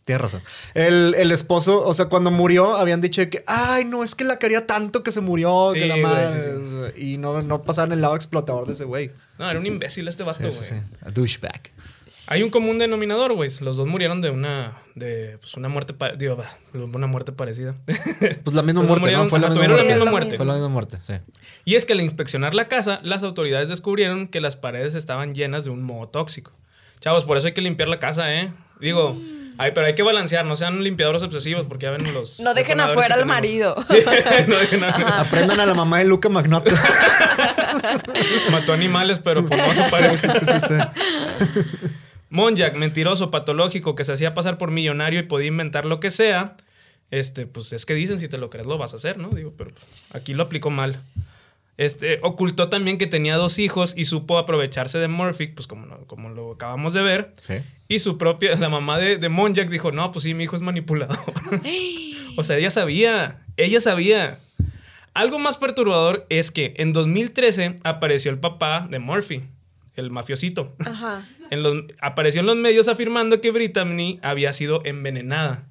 Tienes razón. El, el esposo, o sea, cuando murió, habían dicho que, ay, no, es que la quería tanto que se murió. Sí, que la güey, madre. sí, Y no, no pasaban el lado explotador de ese güey. No, era un imbécil este vato, güey. sí, sí. A douchebag. Hay un común denominador, güey. Los dos murieron de una, de, pues una muerte, digo, una muerte parecida. Pues la misma muerte, ¿no? murieron- Fue la misma la muerte. misma. Fue la misma muerte, sí. y es que al inspeccionar la casa, las autoridades descubrieron que las paredes estaban llenas de un moho tóxico. Chavos, por eso hay que limpiar la casa, ¿eh? Digo, ay, pero hay que balancear, no sean limpiadores obsesivos porque ya ven los. No dejen afuera al marido. Sí, no dejen afuera. Aprendan a la mamá de Luca Magnotta. Mató animales, pero por no su pared. sí, sí, sí, sí. Monjak, mentiroso, patológico, que se hacía pasar por millonario y podía inventar lo que sea. Este, pues es que dicen, si te lo crees, lo vas a hacer, ¿no? Digo, pero aquí lo aplicó mal. Este, ocultó también que tenía dos hijos y supo aprovecharse de Murphy, pues como, como lo acabamos de ver. Sí. Y su propia, la mamá de, de Monjack dijo, no, pues sí, mi hijo es manipulador. o sea, ella sabía, ella sabía. Algo más perturbador es que en 2013 apareció el papá de Murphy, el mafiosito. Ajá. En los- apareció en los medios afirmando que Brittany había sido envenenada.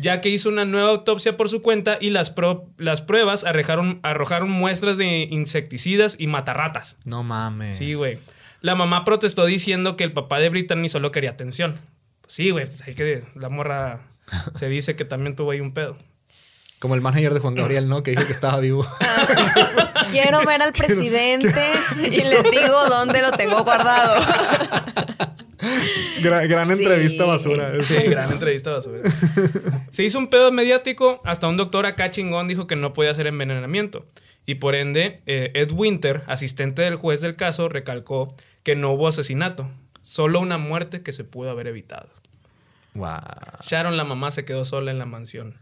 Ya que hizo una nueva autopsia por su cuenta y las, pro- las pruebas arrojaron, arrojaron muestras de insecticidas y matarratas. No mames. Sí, güey. La mamá protestó diciendo que el papá de Brittany solo quería atención. Sí, güey, pues hay que la morra se dice que también tuvo ahí un pedo. Como el manager de Juan Gabriel, ¿no? Que dijo que estaba vivo. Quiero ver al presidente y les digo dónde lo tengo guardado. gran gran Sí. entrevista basura. Sí, gran entrevista basura. Se hizo un pedo mediático, hasta un doctor acá chingón dijo que no podía hacer envenenamiento. Y por ende, eh, Ed Winter, asistente del juez del caso, recalcó que no hubo asesinato, solo una muerte que se pudo haber evitado. Wow. Sharon, la mamá, se quedó sola en la mansión.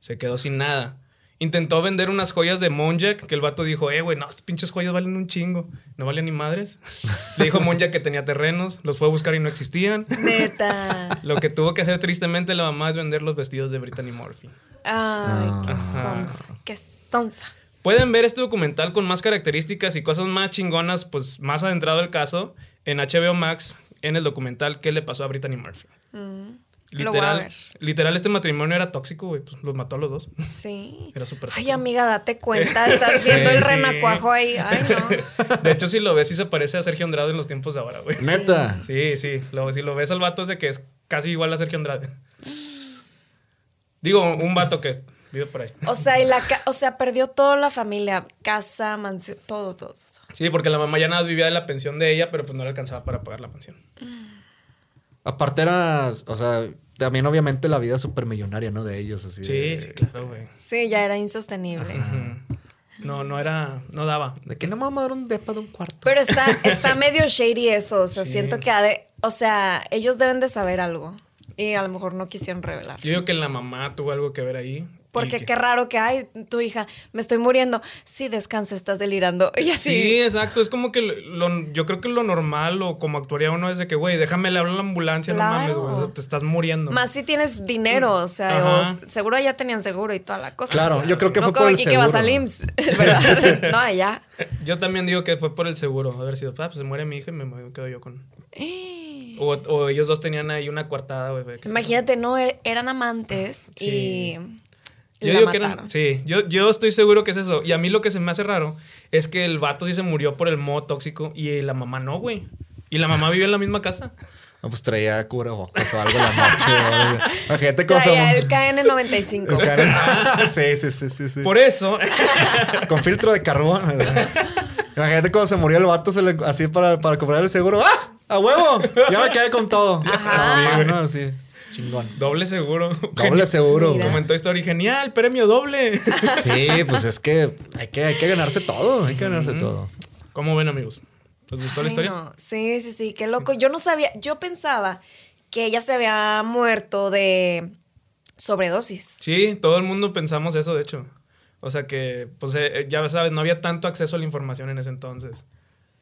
Se quedó sin nada. Intentó vender unas joyas de Monjack, que el vato dijo, eh, güey, no, estas pinches joyas valen un chingo. No valen ni madres. Le dijo Monjack que tenía terrenos, los fue a buscar y no existían. Neta. Lo que tuvo que hacer tristemente la mamá es vender los vestidos de Brittany Murphy. Ay, qué Ajá. sonsa. Qué sonsa. Pueden ver este documental con más características y cosas más chingonas, pues más adentrado el caso, en HBO Max, en el documental ¿Qué le pasó a Brittany Murphy? Mm. Lo voy a Literal, ver. literal, este matrimonio era tóxico, güey. Pues los mató a los dos. Sí. Era súper Ay, tóxico. amiga, date cuenta. Estás viendo el renacuajo ahí. Ay, no. De hecho, si lo ves, sí se parece a Sergio Andrade en los tiempos de ahora, güey. Neta. Sí, sí. Lo- si lo ves al vato es de que es casi igual a Sergio Andrade. Digo, un vato que vive por ahí. O sea, y la ca- o sea, perdió toda la familia, casa, mansión, todo, todo. todo. Sí, porque la mamá ya nada vivía de la pensión de ella, pero pues no le alcanzaba para pagar la pensión. Aparte era, o sea, también obviamente la vida súper millonaria, ¿no? De ellos, así. Sí, de, sí, claro, güey. Sí, ya era insostenible. No, no era, no daba. De que no me vamos a dar un depa de un cuarto. Pero está, está medio shady eso. O sea, Sí. siento que ha de. O sea, ellos deben de saber algo. Y a lo mejor no quisieron revelar. Yo digo que la mamá tuvo algo que ver ahí. Porque qué raro que, ay, tu hija, me estoy muriendo. Sí, descansa, estás delirando. Y así. Sí, exacto. Es como que lo- yo creo que lo normal o como actuaría uno es de que, güey, déjame le hablo a la ambulancia, no mames, güey. Te estás muriendo. Más si tienes dinero, o sea, seguro ya tenían seguro y toda la cosa. Claro, yo creo que no fue por el aquí que vas seguro. al IMSS, ¿verdad? No, allá. Yo también digo que fue por el seguro. Haber sido, ah, pues se muere mi hija y me quedo yo con. O, o ellos dos tenían ahí una coartada, güey. Imagínate, no, Er- eran amantes Sí. y Yo la digo que eran. Sí, yo, yo estoy seguro que es eso. Y a mí lo que se me hace raro es que el vato sí se murió por el modo tóxico y la mamá no, güey. Y la mamá vive en la misma casa. No, pues traía cubrebocas o algo en la noche. Imagínate cómo se Traía el KN95. sí, sí, sí, sí, sí. Por eso. Con filtro de carbón. ¿verdad? Imagínate cuando se murió el vato se le- así para, para cobrar el seguro. ¡Ah! ¡A huevo! Ya me quedé con todo. Ajá. No, así. Chingón. doble seguro. Doble seguro. Mira. Comentó Story. Genial, premio doble. Sí, pues es que hay que, hay que ganarse todo. Hay que ganarse todo. ¿Cómo ven, amigos? ¿Les gustó la historia? no. Sí, sí, sí, qué loco. Yo no sabía, yo pensaba que ella se había muerto de sobredosis. Sí, todo el mundo pensamos eso, de hecho. O sea que, pues eh, ya sabes, no había tanto acceso a la información en ese entonces.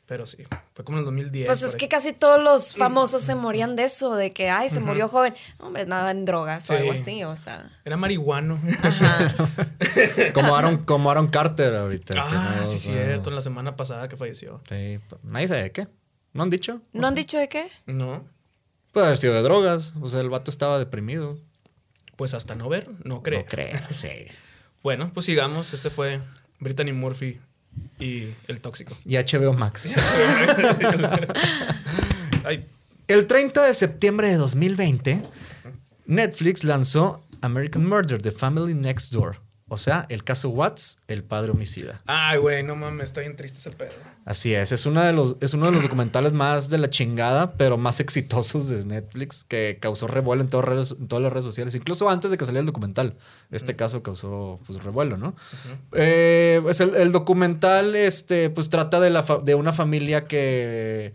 Pero sí, fue como en el 2010. Pues es que casi todos los famosos se morían de eso, de que, ay, se murió joven. Hombre, nada en drogas o algo así, o sea. Era marihuano. Ajá. Como Aaron, como Aaron Carter ahorita. ah, no, sí, o sea, cierto, la semana pasada que falleció. Sí, pues, nadie sabe de qué. ¿No han dicho? ¿No han dicho de qué? No, Puede haber sido de drogas. O sea, el vato estaba deprimido. pues hasta no ver, no creo. No creo, sí. Bueno, pues sigamos. Este fue Brittany Murphy y el tóxico. Y HBO Max. El 30 de septiembre de 2020, Netflix lanzó American Murder, The Family Next Door. O sea, el caso Watts, el padre homicida. Ay, güey, no mames, está bien triste ese pedo. Así es, es, una de los, es uno de los documentales más de la chingada, pero más exitosos de Netflix, que causó revuelo en, todas redes- en todas las redes sociales, incluso antes de que saliera el documental. Este caso causó pues, revuelo, ¿no? Eh, pues el, el documental este, pues, trata de, la fa- de una familia que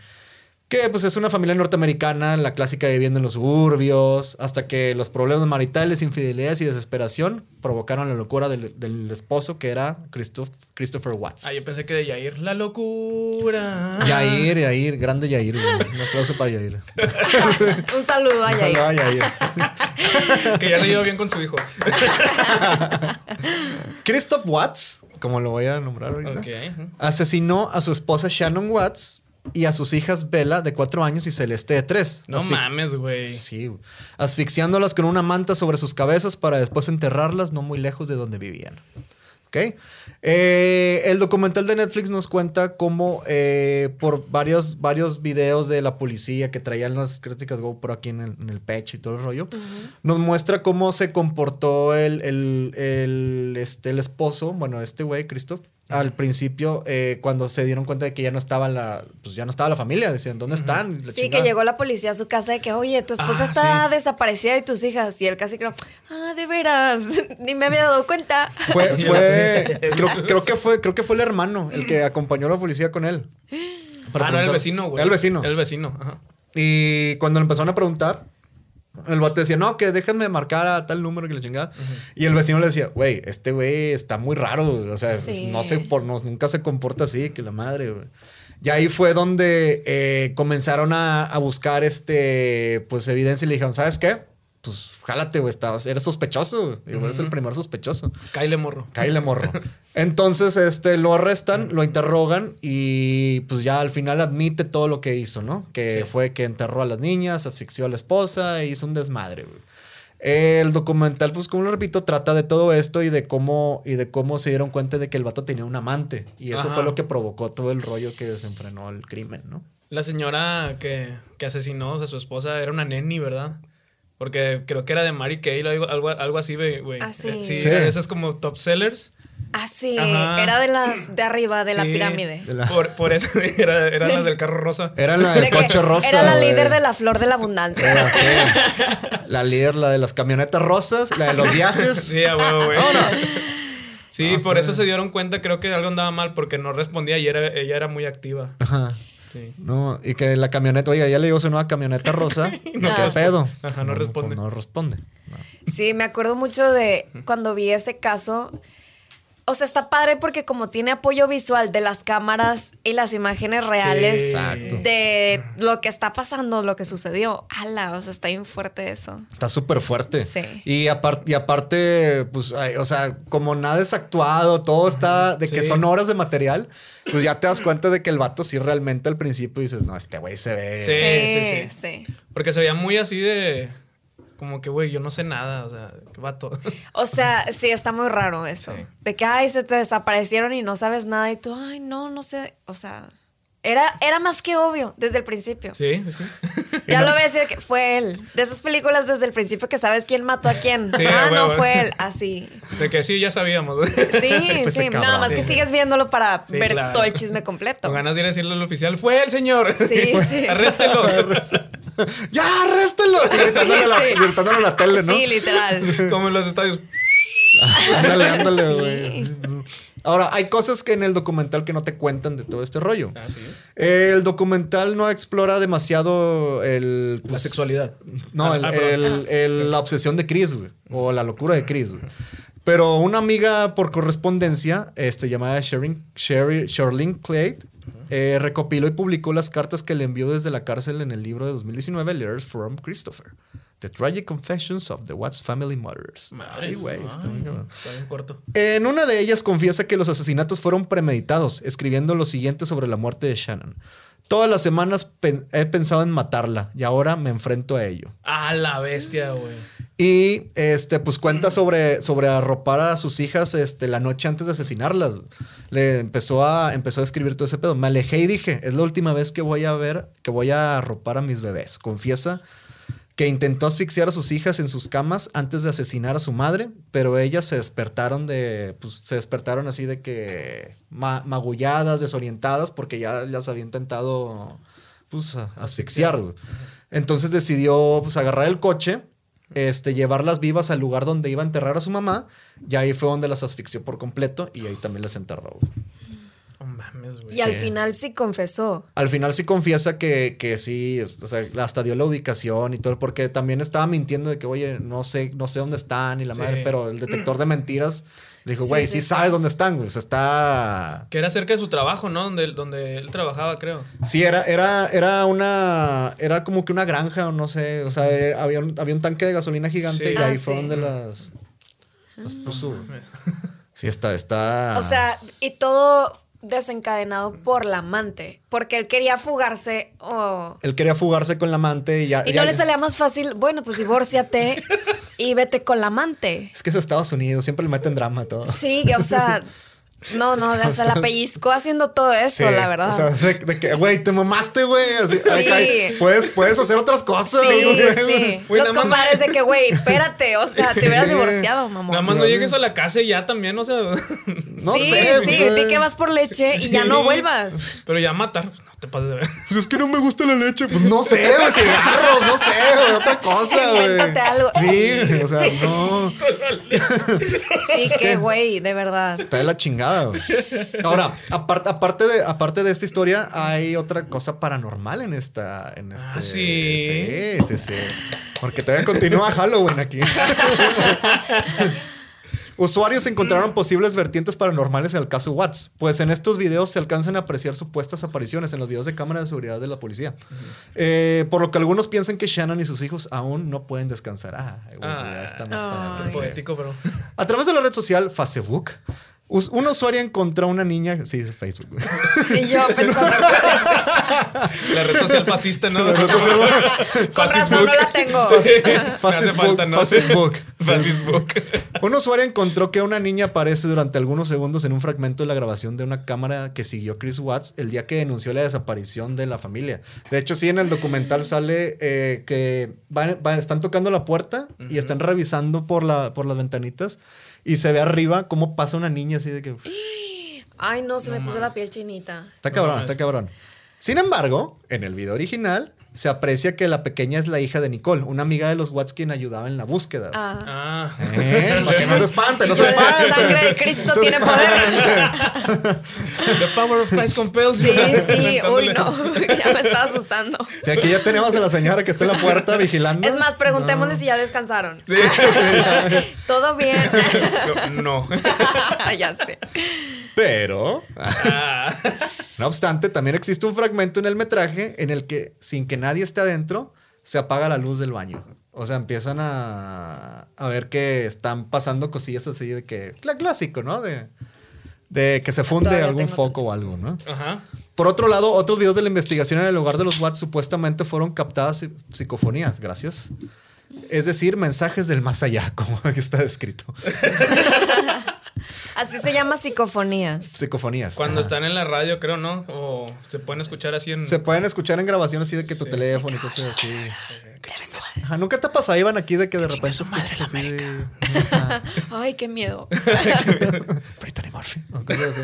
Que pues es una familia norteamericana, la clásica viviendo en los suburbios, hasta que los problemas maritales, infidelidades y desesperación provocaron la locura del, del esposo que era Christoph, Christopher Watts. Ah, yo pensé que de Yair, la locura. Yair, Yair, grande Yair. güey. Un aplauso para Yair. Un saludo a Un saludo a Yair. Yair. que ya le ido bien con su hijo. Christoph Watts, como lo voy a nombrar ahorita, Ok. ujú. asesinó a su esposa Shannon Watts y a sus hijas Bella de 4 años y Celeste de 3. No mames, güey. Sí, güey. asfixiándolas con una manta sobre sus cabezas para después enterrarlas no muy lejos de donde vivían. ¿Ok? Eh, el documental de Netflix nos cuenta cómo eh, por varios, varios videos de la policía que traían las críticas GoPro aquí en el, en el pecho y todo el rollo, nos muestra cómo se comportó el, el, el, este, el esposo, bueno, este güey, Christoph, al principio eh, cuando se dieron cuenta de que ya no estaba la, pues ya no estaba la familia, decían, ¿dónde están? La Sí, chingada. que llegó la policía a su casa de que, oye, tu esposa Ah, está sí. desaparecida y tus hijas. Y él casi creo, ah, de veras, ni me había dado cuenta. Fue, fue, creo, creo que fue, creo que fue el hermano el que acompañó a la policía con él. Para Ah, no, era el vecino, güey. Era el vecino. Era el vecino, ajá. Y cuando le empezaron a preguntar, el vato decía, no, que déjenme marcar a tal número que le chingada. Y el vecino le decía, güey, este güey está muy raro. O sea, Sí. no sé, por, no, nunca se comporta así, que la madre, güey. Y ahí fue donde eh, comenzaron a, a buscar este, pues, evidencia y le dijeron, ¿sabes qué? Pues jálate, güey, estás, eres sospechoso. güey. Y eres el primer sospechoso. Kyle Morro. Cáile morro. Entonces, este, lo arrestan, lo interrogan y pues ya al final admite todo lo que hizo, ¿no? Que Sí. fue que enterró a las niñas, asfixió a la esposa e hizo un desmadre, güey. El documental, pues como lo repito, trata de todo esto y de cómo y de cómo se dieron cuenta de que el vato tenía un amante. Y eso Ajá. fue lo que provocó todo el rollo que desenfrenó el crimen, ¿no? La señora que, que asesinó a su esposa era una neni, ¿verdad? Porque creo que era de Mary Kay o algo, algo, así, güey. güey. Ah, sí. Sí. Sí. era de esas como top sellers. Ah, sí, Ajá. era de las de arriba de la pirámide. De la- Por, por eso era, era Sí. la del carro rosa. Era la De del que coche rosa. Era la líder de la flor de la abundancia. Era, sí. La líder, la de las camionetas rosas, la de los viajes. Sí, a huevo, güey. Sí, por eso se dieron cuenta, creo que algo andaba mal porque no respondía y era, ella era muy activa. Ajá. Sí. No, y que la camioneta, oiga, ya le llegó su nueva camioneta rosa. No ¿Qué pedo? Ajá, no responde. No, responde. No. Sí, me acuerdo mucho de cuando vi ese caso. O sea, está padre porque como tiene apoyo visual de las cámaras y las imágenes reales de lo que está pasando, lo que sucedió. Ala, o sea, está bien fuerte eso. Está súper fuerte. Sí. Y, apar- y aparte, pues, ay, o sea, como nada es actuado, todo está de que Sí. son horas de material, pues ya te das cuenta de que el vato sí realmente al principio dices, no, este güey se ve. Sí. sí, sí. sí. Porque se veía muy así de. Como que, güey, yo no sé nada. O sea, qué vato. O sea, sí, está muy raro eso. Sí. De que, ay, se te desaparecieron y no sabes nada y tú, ay, no, no sé. O sea, era, era más que obvio desde el principio. Sí, sí, sí. Ya lo ves, que fue él. De esas películas desde el principio que sabes quién mató a quién. Sí, ah, no fue él. Así. De que sí, ya sabíamos. Sí, sí. cabrón. Nada más que Sí. sigues viéndolo para Sí, ver claro. todo el chisme completo. Con ganas de ir a decirle al oficial, fue el señor. Sí, sí. Arréstelo. ¡Ya, arréstelo! Así gritándole, a la, sí. gritándole a la tele, ¿no? Sí, literal. Como en los estadios. Ándale, ándale, Sí. güey. Ahora, hay cosas que en el documental que no te cuentan de todo este rollo. Ah, sí. El documental no explora demasiado el... La sexualidad. No, Ah, el- ah, perdón. el- el- la obsesión de Chris, güey. O la locura de Chris, güey. Pero una amiga por correspondencia, este, llamada Sherin, Sherry, Sherlyn Clay, eh, recopiló y publicó las cartas que le envió desde la cárcel en el libro de 2019, Letters from Christopher. The Tragic Confessions of the Watts Family Murders. Madre, Ay, güey, está bien corto. En una de ellas confiesa que los asesinatos fueron premeditados, escribiendo lo siguiente sobre la muerte de Shannon. Todas las semanas he pensado en matarla y ahora me enfrento a ello. Ah, la bestia, güey. Y este, pues cuenta sobre, sobre arropar a sus hijas este, la noche antes de asesinarlas. Le empezó a, empezó a escribir todo ese pedo. Me alejé y dije, es la última vez que voy a ver, que voy a arropar a mis bebés. Confiesa que intentó asfixiar a sus hijas en sus camas antes de asesinar a su madre, pero ellas se despertaron de, pues se despertaron así de que ma- magulladas, desorientadas, porque ya las había intentado, pues, asfixiar. Entonces decidió, pues, agarrar el coche, este, llevarlas vivas al lugar donde iba a enterrar a su mamá, y ahí fue donde las asfixió por completo, y ahí también las enterró. Hombre. mames, güey. Y al final sí confesó. Al final sí confiesa que, que sí, o sea, hasta dio la ubicación y todo, porque también estaba mintiendo de que, oye, no sé, no sé dónde están y la Sí. madre, pero el detector de mentiras le dijo, güey, sí, sí, sí. sabes dónde están, güey. O sea, está. Que era cerca de su trabajo, ¿no? Donde, donde él trabajaba, creo. Sí, era, era, era una. Era como que una granja, o no sé. O sea, era- había, un, había un tanque de gasolina gigante Sí. y ahí Ah, fue donde las. Las puso. Sí, está, está. O sea, y todo desencadenado por la amante. Porque él quería fugarse o... Él quería fugarse con la amante y ya. Y ya- no le salía más fácil, bueno, pues divórciate y vete con la amante. Es que es Estados Unidos, siempre le meten drama a todo. Sí, o sea, no, no, Estamos- se la pellizcó haciendo todo eso, Sí, la verdad. O sea, de, de que, güey, te mamaste, güey. Así, Sí. puedes, puedes hacer otras cosas. sí, no sé, sí. Los compadres de que, güey, espérate, o sea, te hubieras divorciado, mamá. Nada más no llegues a la casa y ya también, o sea. No sí, sé, sí, pues, di que vas por leche y ya no vuelvas. Pero ya matar, pues, no te pases de ver. Pues es que no me gusta la leche. Pues no sé, güey, cigarros, no sé, güey, otra cosa, güey. Algo. Sí, o sea, no. Sí, que, güey, de verdad. Está de la chingada, güey. Ahora, aparte, aparte, de, aparte de esta historia, hay otra cosa paranormal en esta. En este, Ah, sí. Sí, sí, sí. Porque todavía continúa Halloween aquí. Usuarios encontraron posibles vertientes paranormales en el caso Watts, pues en estos videos se alcanzan a apreciar supuestas apariciones en los videos de cámara de seguridad de la policía. Eh, por lo que algunos piensan que Shannon y sus hijos aún no pueden descansar. Ah, ya está más para Ay. que- Poético, pero. a través de la red social Facebook, us- una usuaria encontró una niña. Sí, es Facebook. güey. Y yo pensando, ¿cuál es esa? La red social fascista, ¿no? Con razón no la tengo. Facebook. Facebook. Facebook. Un usuario encontró que una niña aparece durante algunos segundos en un fragmento de la grabación de una cámara que siguió Chris Watts el día que denunció la desaparición de la familia. De hecho, sí, en el documental sale eh, que van- van- están tocando la puerta y están revisando por, la, por las ventanitas y se ve arriba cómo pasa una niña así de que... Ay, no, se me puso la piel chinita. Está cabrón, No, está es- cabrón. Sin embargo, en el video original se aprecia que la pequeña es la hija de Nicole, una amiga de los Watts quien ayudaba en la búsqueda. Ah. Ah. ¿Eh? Para que no se espante, no se con la espante. sangre de Cristo tiene espante. The power of Christ compels. Sí, sí, uy, no, ya me estaba asustando. Y aquí ya tenemos a la señora que está en la puerta vigilando. Es más, preguntémosle si ya descansaron. Sí. Todo bien. No. ya sé. Pero, Ah. No obstante, también existe un fragmento en el metraje en el que, sin que nadie esté adentro, se apaga la luz del baño. O sea, empiezan a, a ver que están pasando cosillas así de que. Clásico, ¿no? De, de que se funde Todavía algún foco o algo, ¿no? Ajá. Por otro lado, otros videos de la investigación en el hogar de los Watts supuestamente fueron captadas psi- psicofonías, gracias. Es decir, mensajes del más allá, como aquí está descrito. Así se llama psicofonías. Psicofonías. Cuando Ajá. están en la radio, creo, ¿no? O se pueden escuchar así en. Se pueden escuchar en grabaciones así de que tu Sí. teléfono y cosas así. Ajá, nunca te pasado, Iván, aquí de que de repente su madre la así de-. Ay, qué miedo. Brittany Murphy. o cosas así.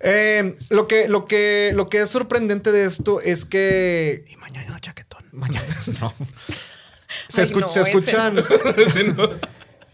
Eh, lo, que, lo, que, lo que es sorprendente de esto es que. Y mañana chaquetón. Mañana no. Se, Ay, escu- no, se ese escuchan. ¿no?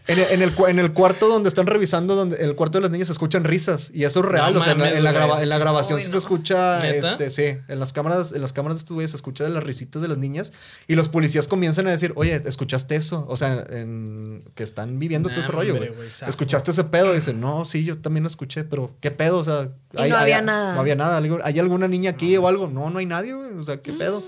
En el, en, el, en el cuarto donde están revisando, donde, en el cuarto de las niñas se escuchan risas. Y eso es real. No o sea, en la, mames, en la graba- güey. en la grabación Uy, sí no. se escucha. ¿Neta? Este, sí, en las cámaras, en las cámaras de estos güeyes se escucha de las risitas de las niñas. Y los policías comienzan a decir, oye, ¿escuchaste eso? O sea, en- que están viviendo todo ese Nah, rollo, hombre, güey. ¿Escuchaste ese pedo? Y dicen, no, sí, yo también lo escuché, pero ¿qué pedo? O sea, Y no había nada. No había nada. ¿Algo- ¿Hay alguna niña aquí o algo? No, no hay nadie, güey. O sea, ¿qué pedo?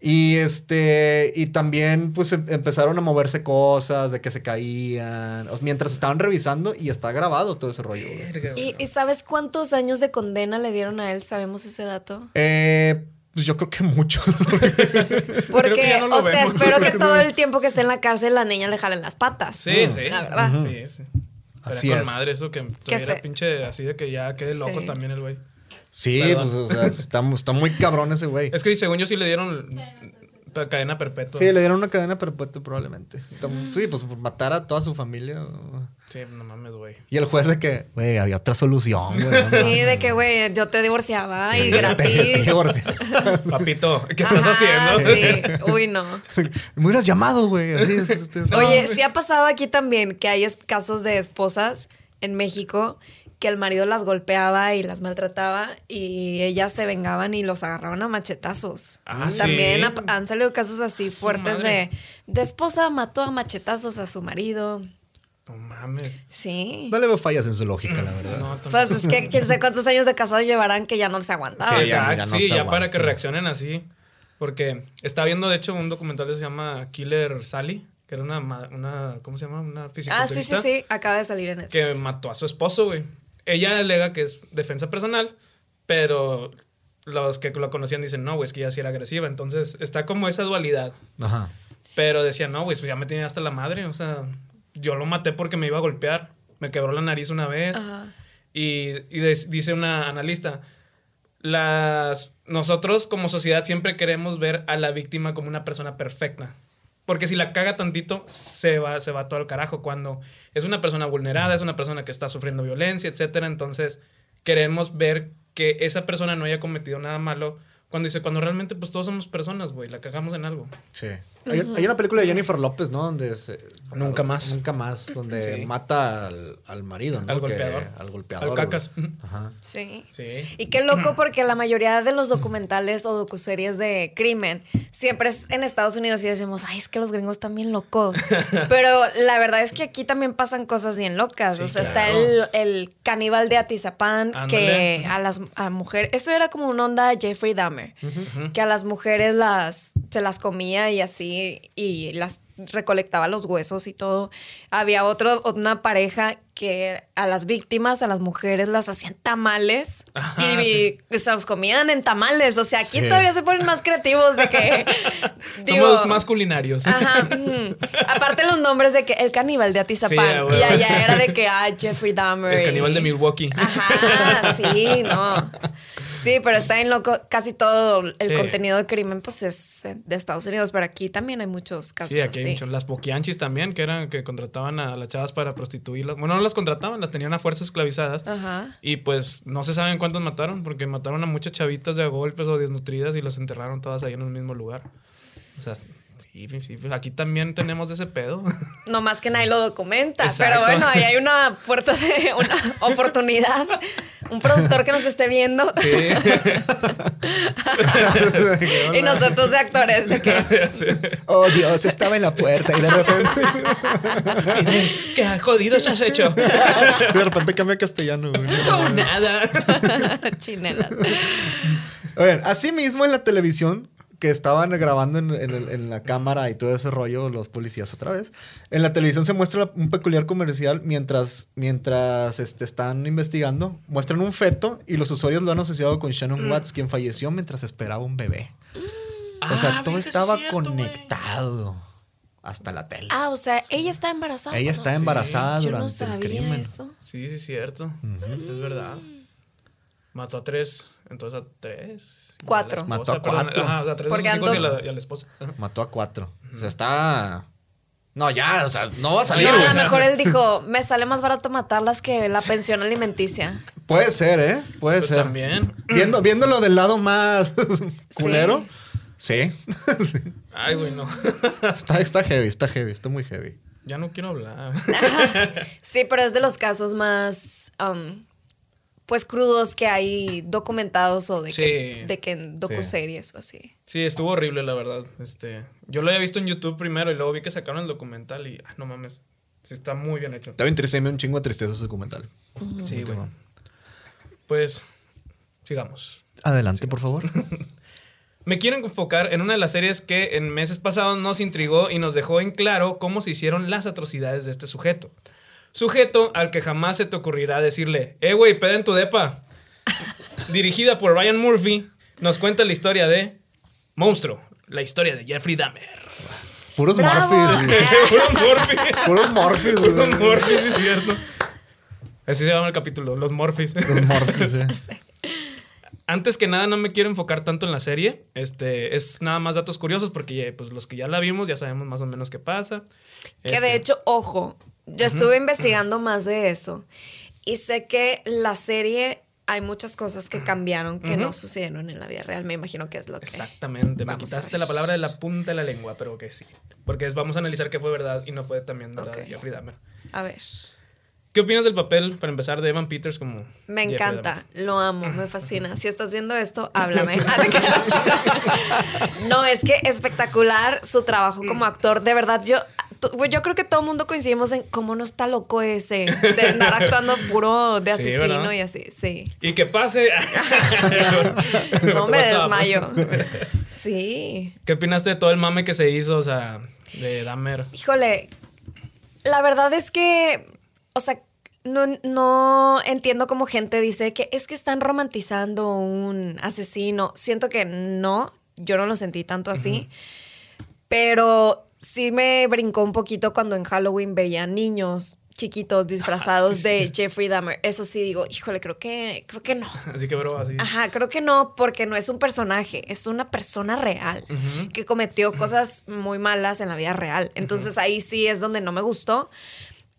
Y este, y también pues em- empezaron a moverse cosas de que se caían, o- mientras estaban revisando y está grabado todo ese rollo. güey. Verga. ¿Y, y sabes cuántos años de condena le dieron a él? ¿Sabemos ese dato? Eh, pues yo creo que muchos. Porque, no o sea, vemos. espero que todo el tiempo que esté en la cárcel la niña le jalen las patas. Sí, sí. La verdad. Sí, sí. Así con es. madre eso que tuviera se- pinche así de que ya quede loco Sí. también el güey. Sí, pues o sea, está, está muy cabrón ese güey. Es que según yo sí le dieron cadena perpetua. Sí, le dieron una cadena perpetua probablemente. Está sí, pues por matar a toda su familia. Sí, no mames, güey. Y el juez de que, güey, había otra solución, güey. no Sí, mames. de que, güey, yo te divorciaba y Sí, te- te gratis. Papito, ¿qué estás Ajá, haciendo? Sí, uy, no. Me hubieras llamado, güey. Así es. este- Oye, sí ha pasado aquí también que hay casos de esposas en México que el marido las golpeaba y las maltrataba y ellas se vengaban y los agarraban a machetazos. Ah, También sí. ha- han salido casos así fuertes de, madre. de esposa mató a machetazos a su marido. No mames. Sí. No le veo fallas en su lógica, la verdad. No. Pues es que quién sé cuántos años de casados llevarán que ya no les Sí, aguantaban. ya, ya, mira, no sí, se ya para que reaccionen así. Porque está viendo, de hecho, un documental que se llama Killer Sally, que era una, una ¿cómo se llama? Una Ah, sí, sí, sí. Acaba de salir en que Netflix. mató a su esposo, güey. Ella alega que es defensa personal, pero los que lo conocían dicen, no, güey, es que ella sí era agresiva. Entonces está como esa dualidad. Ajá. Pero decía, no, güey, pues ya me tenía hasta la madre. O sea, yo lo maté porque me iba a golpear. Me quebró la nariz una vez. Ajá. Y, y dice una analista, las, nosotros como sociedad siempre queremos ver a la víctima como una persona perfecta. Porque si la caga tantito, se va, se va todo al carajo. Cuando es una persona vulnerada, es una persona que está sufriendo violencia, etcétera. Entonces, queremos ver que esa persona no haya cometido nada malo. Cuando dice, cuando realmente, pues todos somos personas, güey, la cagamos en algo. Sí. Hay, hay una película de Jennifer López, ¿no? Donde se- Nunca más. Nunca más. Donde Sí. mata al, al marido, ¿no? Al Que- golpeador. al golpeador. Al cacas. Ajá. Sí. Sí. Y qué loco porque la mayoría de los documentales o docuseries de crimen siempre es en Estados Unidos y decimos, ay, es que los gringos están bien locos. Pero la verdad es que aquí también pasan cosas bien locas. Sí, o sea, claro. está el, el caníbal de Atizapán que a las a mujeres, esto era como una onda Jeffrey Dahmer, que a las mujeres las se las comía y así y las recolectaba los huesos y todo. Había otro una pareja que a las víctimas, a las mujeres las hacían tamales Ajá, y, se los comían en tamales. O sea, aquí Sí. todavía se ponen más creativos de que digo, Somos más culinarios. Ajá. ujú. Aparte los nombres de que el caníbal de Atizapán. Sí, y allá era de que, ah, Jeffrey Dahmer. El caníbal de Milwaukee. Ajá, sí, no. Sí, pero está en loco. Casi todo el Sí. contenido de crimen, pues es de Estados Unidos, pero aquí también hay muchos casos Sí, aquí hay así. muchos. Las poquianchis también, que eran que contrataban a las chavas para prostituirlas. Bueno, no las contrataban, las tenían a fuerza esclavizadas. Ajá. Y pues no se saben cuántas mataron, porque mataron a muchas chavitas de a golpes o desnutridas y las enterraron todas ahí en un mismo lugar. O sea, sí, sí, aquí también tenemos ese pedo. No más que nadie lo documenta. Exacto. Pero bueno, ahí hay una puerta de una oportunidad. Un productor que nos esté viendo. Sí. y nosotros de actores. De Oh, Dios, estaba en la puerta y de repente. ¿Qué jodidos has hecho? de repente cambia a castellano. No, nada. Chinelas. Oigan, así mismo en la televisión, que estaban grabando en, en el- en la cámara y todo ese rollo, los policías otra vez. En la televisión se muestra un peculiar comercial mientras, mientras este, están investigando. Muestran un feto y los usuarios lo han asociado con Shannon Watts, quien falleció mientras esperaba un bebé. O sea, Ah, todo estaba cierto, conectado hasta la tele. Ah, o sea, ella está embarazada. Ella está embarazada Yo no durante el crimen. eso. Sí, sí, es cierto. Es verdad. Mató a tres. Entonces a tres. A Cuatro. esposa, Mató a perdón. cuatro. Ajá, o sea, tres de Porque sus hijos y a, la, y a la esposa. Ajá. Mató a cuatro. O sea, está. No, ya, o sea, no va a salir. No, a lo mejor él dijo, me sale más barato matarlas que la pensión alimenticia. Puede ser, ¿eh? Puede Pues ser. también. Viendo, viéndolo del lado más culero. Sí. Sí. Ay, güey, no. Está, está heavy, está heavy, está muy heavy. ya no quiero hablar. Sí, pero es de los casos más, um, pues, crudos que hay documentados o de, que, de que en docuseries o así. Sí, estuvo horrible, la verdad. Este, yo lo había visto en YouTube primero y luego vi que sacaron el documental y, ah, no mames. Sí, está muy bien hecho. Estaba triste, me un chingo de tristeza ese documental. Sí, güey. Pues, sigamos. Adelante, por favor. Me quiero enfocar en una de las series que en meses pasados nos intrigó y nos dejó en claro cómo se hicieron las atrocidades de este sujeto. Sujeto al que jamás se te ocurrirá decirle, eh, güey, peda en tu depa. Dirigida por Ryan Murphy, nos cuenta la historia de Monstruo, la historia de Jeffrey Dahmer. Puros Murphy. Puros Morphys, Puro güey. Murphy, sí es cierto. Así se llama el capítulo, los Morphys. Los Morphys, eh. Antes que nada, no me quiero enfocar tanto en la serie. Este, es nada más datos curiosos porque pues, los que ya la vimos ya sabemos más o menos qué pasa. Que Este, de hecho, ojo, yo estuve investigando más de eso y sé que la serie hay muchas cosas que cambiaron que no sucedieron en la vida real. Me imagino que es lo que. Exactamente, me quitaste la palabra de la punta de la lengua, pero que sí. Porque es- vamos a analizar qué fue verdad y no fue también verdad Ok. de Jeffrey Dahmer. A ver. ¿Qué opinas del papel, para empezar, de Evan Peters como... Me encanta, lo amo, me fascina. Si estás viendo esto, háblame. No, es que espectacular su trabajo como actor. De verdad, yo, yo creo que todo el mundo coincidimos en cómo no está loco ese de andar actuando puro de asesino y así. Sí. Y que pase... No me desmayo. Sí. ¿Qué opinaste de todo el mame que se hizo, o sea, de Dahmer? Híjole, la verdad es que, o sea, no, no entiendo cómo gente dice que es que están romantizando un asesino. Siento que no, yo no lo sentí tanto así, pero sí me brincó un poquito cuando en Halloween veía niños chiquitos disfrazados sí, de Jeffrey Dahmer. Eso sí digo, híjole, creo que, creo que no. Así que, bro, así... Ajá, creo que no, porque no es un personaje, es una persona real que cometió cosas muy malas en la vida real. Entonces ahí sí es donde no me gustó.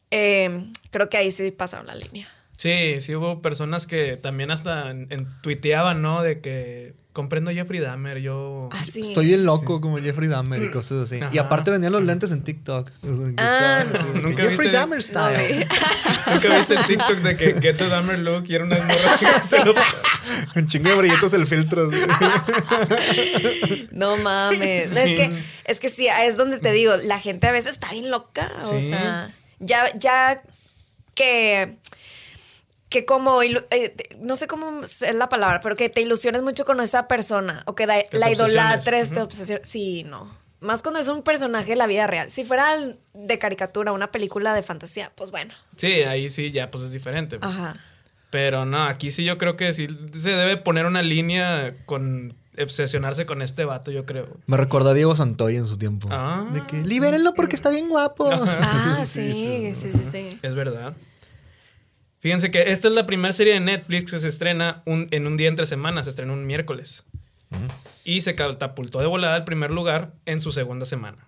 Eh, creo que ahí sí pasaron la línea. Sí, sí hubo personas que también hasta en, en- tuiteaban, ¿no? De que comprendo Jeffrey Dahmer, yo... Así. Estoy bien loco como Jeffrey Dahmer y cosas así. Y aparte vendían los lentes en TikTok. Ah, estaban así de que ¿Nunca Jeffrey viste? Dahmer No style. vi. Nunca viste el TikTok de que Get the Dahmer look y era una Un chingo de brillitos el filtro. No mames. No, Es, que, es que sí, es donde te digo, la gente a veces está bien loca. O sea, ya, ya que que como, eh, no sé cómo es la palabra, pero que te ilusiones mucho con esa persona o que da- la idolatres, te obsesiones. Sí, no. Más cuando es un personaje de la vida real. Si fuera de caricatura, una película de fantasía, pues bueno. Sí, ahí sí ya pues es diferente. Ajá. Pero no, aquí sí yo creo que sí se debe poner una línea con obsesionarse con este vato, yo creo. Me recordó a Diego Santoy en su tiempo. Ah. De que libérenlo porque está bien guapo. Ah, sí, sí, sí, sí. Es verdad. Fíjense que esta es la primera serie de Netflix que se estrena un- en un día entre semanas, se estrena un miércoles. Y se catapultó de volada al primer lugar en su segunda semana.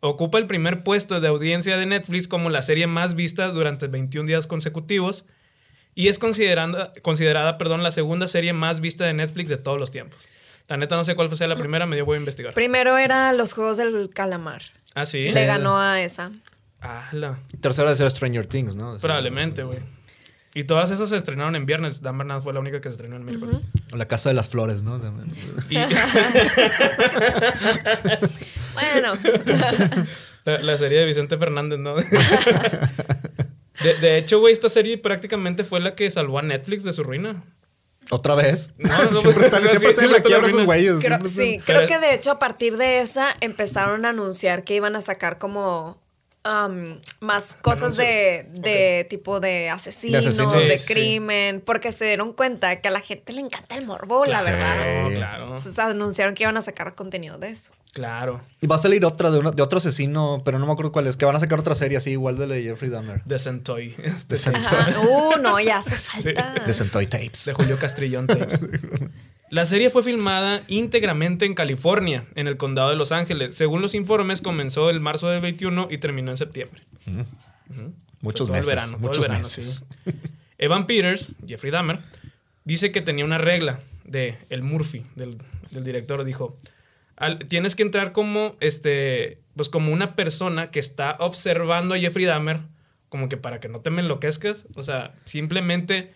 Ocupa el primer puesto de audiencia de Netflix como la serie más vista durante 21 días consecutivos y es considerada, considerada perdón, la segunda serie más vista de Netflix de todos los tiempos. La neta no sé cuál fue la primera, me dio voy a investigar. Primero era los juegos del calamar. Ah, sí. Le ganó a esa. Ah, la- Tercera de ser Stranger Things, ¿no? O sea, Probablemente, güey. Y todas esas se estrenaron en viernes. Dan Bernard fue la única que se estrenó en miércoles. La casa de las flores, ¿no? También. Y Bueno, la, la serie de Vicente Fernández, ¿no? De, de hecho, güey, esta serie prácticamente fue la que salvó a Netflix de su ruina. ¿Otra vez? No, no, siempre están, sí, siempre están en la quiebra esos güeyes. creo, sí, creo que de hecho a partir de esa empezaron a anunciar que iban a sacar como um, más cosas de, de tipo de asesinos, de, asesinos. Sí, sí. crimen, porque se dieron cuenta que a la gente le encanta el morbo, la verdad. claro. Entonces anunciaron que iban a sacar contenido de eso. Claro. Y va a salir otra de, uno- de otro asesino, pero no me acuerdo cuál es. Que van a sacar otra serie así, igual de la de Jeffrey Dahmer. De Sentoy. De, Ajá. Uh, no, ya hace falta. de Sentoy Tapes. de Julio Castrillón Tapes. La serie fue filmada íntegramente en California, en el condado de Los Ángeles. Según los informes, comenzó el marzo del 21 y terminó en septiembre. Muchos Todo el meses. verano, el muchos verano, meses. sí. Evan Peters, Jeffrey Dahmer, dice que tenía una regla de el Murphy, del, del director, dijo, "Al- tienes que entrar como, este, pues como una persona que está observando a Jeffrey Dahmer, como que para que no te me enloquezcas, o sea, simplemente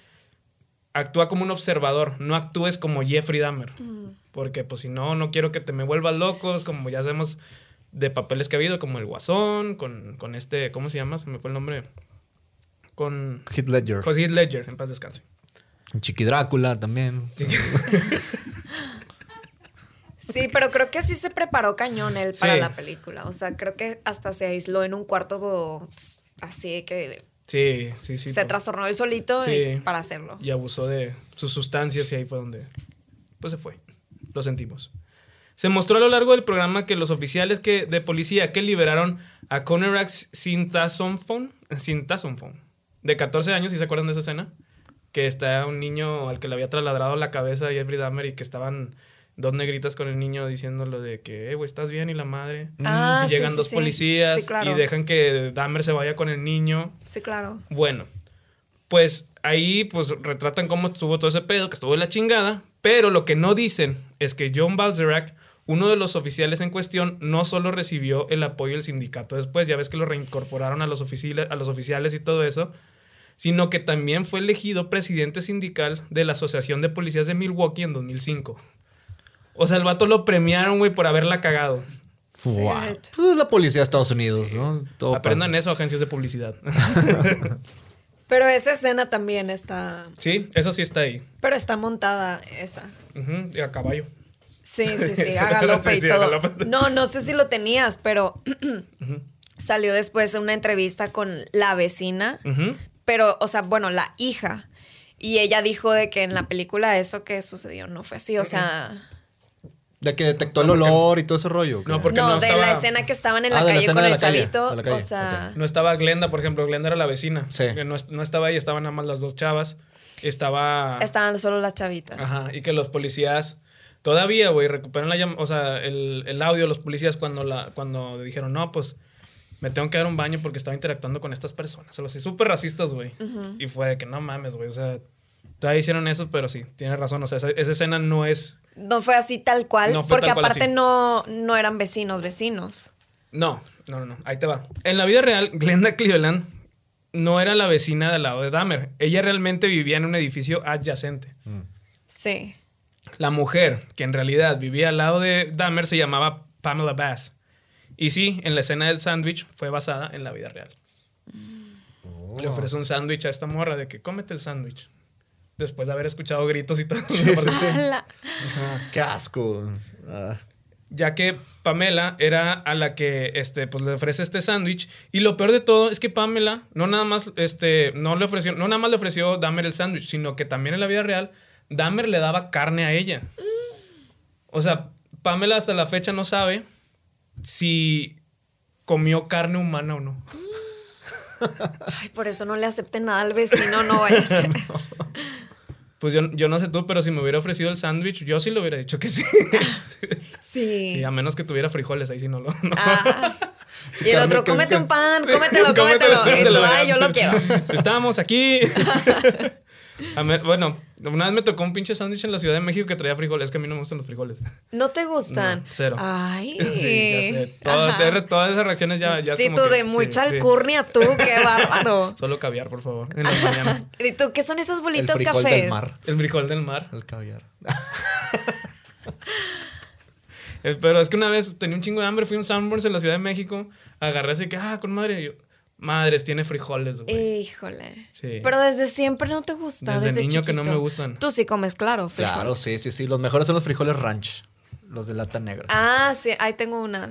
actúa como un observador, no actúes como Jeffrey Dahmer, porque pues si no, no quiero que te me vuelvas locos, como ya sabemos de papeles que ha habido, como el Guasón, con, con este, ¿cómo se llama? Se me fue el nombre. Con Heath Ledger. con Heath Ledger, en paz descanse. Chiqui Drácula también. Sí, pero creo que sí se preparó cañón él para Sí. la película. O sea, creo que hasta se aisló en un cuarto así que Sí, sí, sí. se to- trastornó él solito Sí. y- para hacerlo. Y abusó de sus sustancias y ahí fue donde, pues se fue. Lo sentimos. Se mostró a lo largo del programa que los oficiales que, de policía que liberaron a Conerax Sintasonfon, Sintasonfon, de 14 años, si se acuerdan de esa escena, que está un niño al que le había trasladrado la cabeza a Jeffrey Dahmer y que estaban dos negritas con el niño diciéndolo de que, eh, güey, ¿estás bien? Y la madre. Ah, y llegan sí, dos sí. policías Sí, claro. y dejan que Dahmer se vaya con el niño. Sí, claro. Bueno, pues ahí pues retratan cómo estuvo todo ese pedo, que estuvo de la chingada, pero lo que no dicen es que John Balzerac, uno de los oficiales en cuestión, no solo recibió el apoyo del sindicato después, ya ves que lo reincorporaron a los, oficiales, a los oficiales y todo eso, sino que también fue elegido presidente sindical de la Asociación de Policías de Milwaukee en 2005. O sea, el vato lo premiaron, güey, por haberla cagado. Wow. Pues es la policía de Estados Unidos, ¿no? Todo Aprendan pasa. eso, agencias de publicidad. Pero esa escena también está. sí, eso sí está ahí. Pero está montada esa. Ujú, y a caballo. Sí, sí, sí, a galope y todo. galope. No, no sé si lo tenías, pero salió después una entrevista con la vecina, Ujú. pero, o sea, bueno, la hija. Y ella dijo de que en la película eso que sucedió no fue así, o sea... De que detectó el olor y todo ese rollo. ¿o? No, porque no, no de estaba- la escena que estaban en la Ah, la calle con el calle, chavito, calle, o sea... No estaba Glenda, por ejemplo. Glenda era la vecina. Sí. No, no estaba ahí, estaban nada más las dos chavas. Estaba. Estaban solo las chavitas. Ajá. Y que los policías. Todavía, güey, recuperan la llam- O sea, el, el audio de los policías cuando, la, cuando dijeron, no, pues me tengo que dar un baño porque estaba interactuando con estas personas. Algo así, súper racistas, güey. Y fue de que no mames, güey. O sea, todavía hicieron eso, pero sí, tienes razón. O sea, esa, esa escena no es. No fue así tal cual, No porque tal cual aparte así. no, no eran vecinos, vecinos. No, no, no, no. Ahí te va. En la vida real, Glenda Cleveland no era la vecina del lado de Dahmer. Ella realmente vivía en un edificio adyacente. Sí. La mujer que en realidad vivía al lado de Dahmer se llamaba Pamela Bass. Y sí, en la escena del sándwich fue basada en la vida real. Le ofrece un sándwich a esta morra de que cómete el sándwich. Después de haber escuchado gritos y todo. Ala. Qué asco. Ah. ya que Pamela era a la que este, pues, le ofrece este sándwich. Y lo peor de todo es que Pamela no nada más, este, no le ofreció, no nada más le ofreció Dahmer el sándwich, sino que también en la vida real, Dahmer le daba carne a ella. O sea, Pamela hasta la fecha no sabe si comió carne humana o no. Ay, por eso no le acepten nada al vecino, no vaya a ser. Pues yo, yo no sé tú, pero si me hubiera ofrecido el sándwich, yo sí le hubiera dicho que sí. Sí. sí, a menos que tuviera frijoles, ahí sí no lo. no. Ah. Sí, y el otro, cómete un pan, cómetelo, cómetelo. Y tú, ay, yo lo quiero. Estábamos aquí. A bueno, una vez me tocó un pinche sándwich en la Ciudad de México que traía frijoles. Es que a mí no me gustan los frijoles. ¿No te gustan? No, cero. Ay. Sí, ya sé. Todo- Ajá. de- todas esas reacciones ya. ya Sí, como tú que- de mucha sí, sí. alcurnia, tú, qué bárbaro. Solo caviar, por favor. En la mañana. ¿Y tú qué son esas El bolitas frijol cafés? del mar. El frijol del mar. El caviar. Eh, Pero es que una vez tenía un chingo de hambre, fui a un Sanborns en la Ciudad de México, agarré así que, ah, con madre. Y yo, madres, tiene frijoles, güey. Híjole. Sí. Pero desde siempre no te gusta. Desde Desde, niño que no me gustan. Tú sí comes, claro, frijoles. Claro, sí, sí, sí. Los mejores son los frijoles ranch. Los de lata negra. Ah, sí, ahí tengo una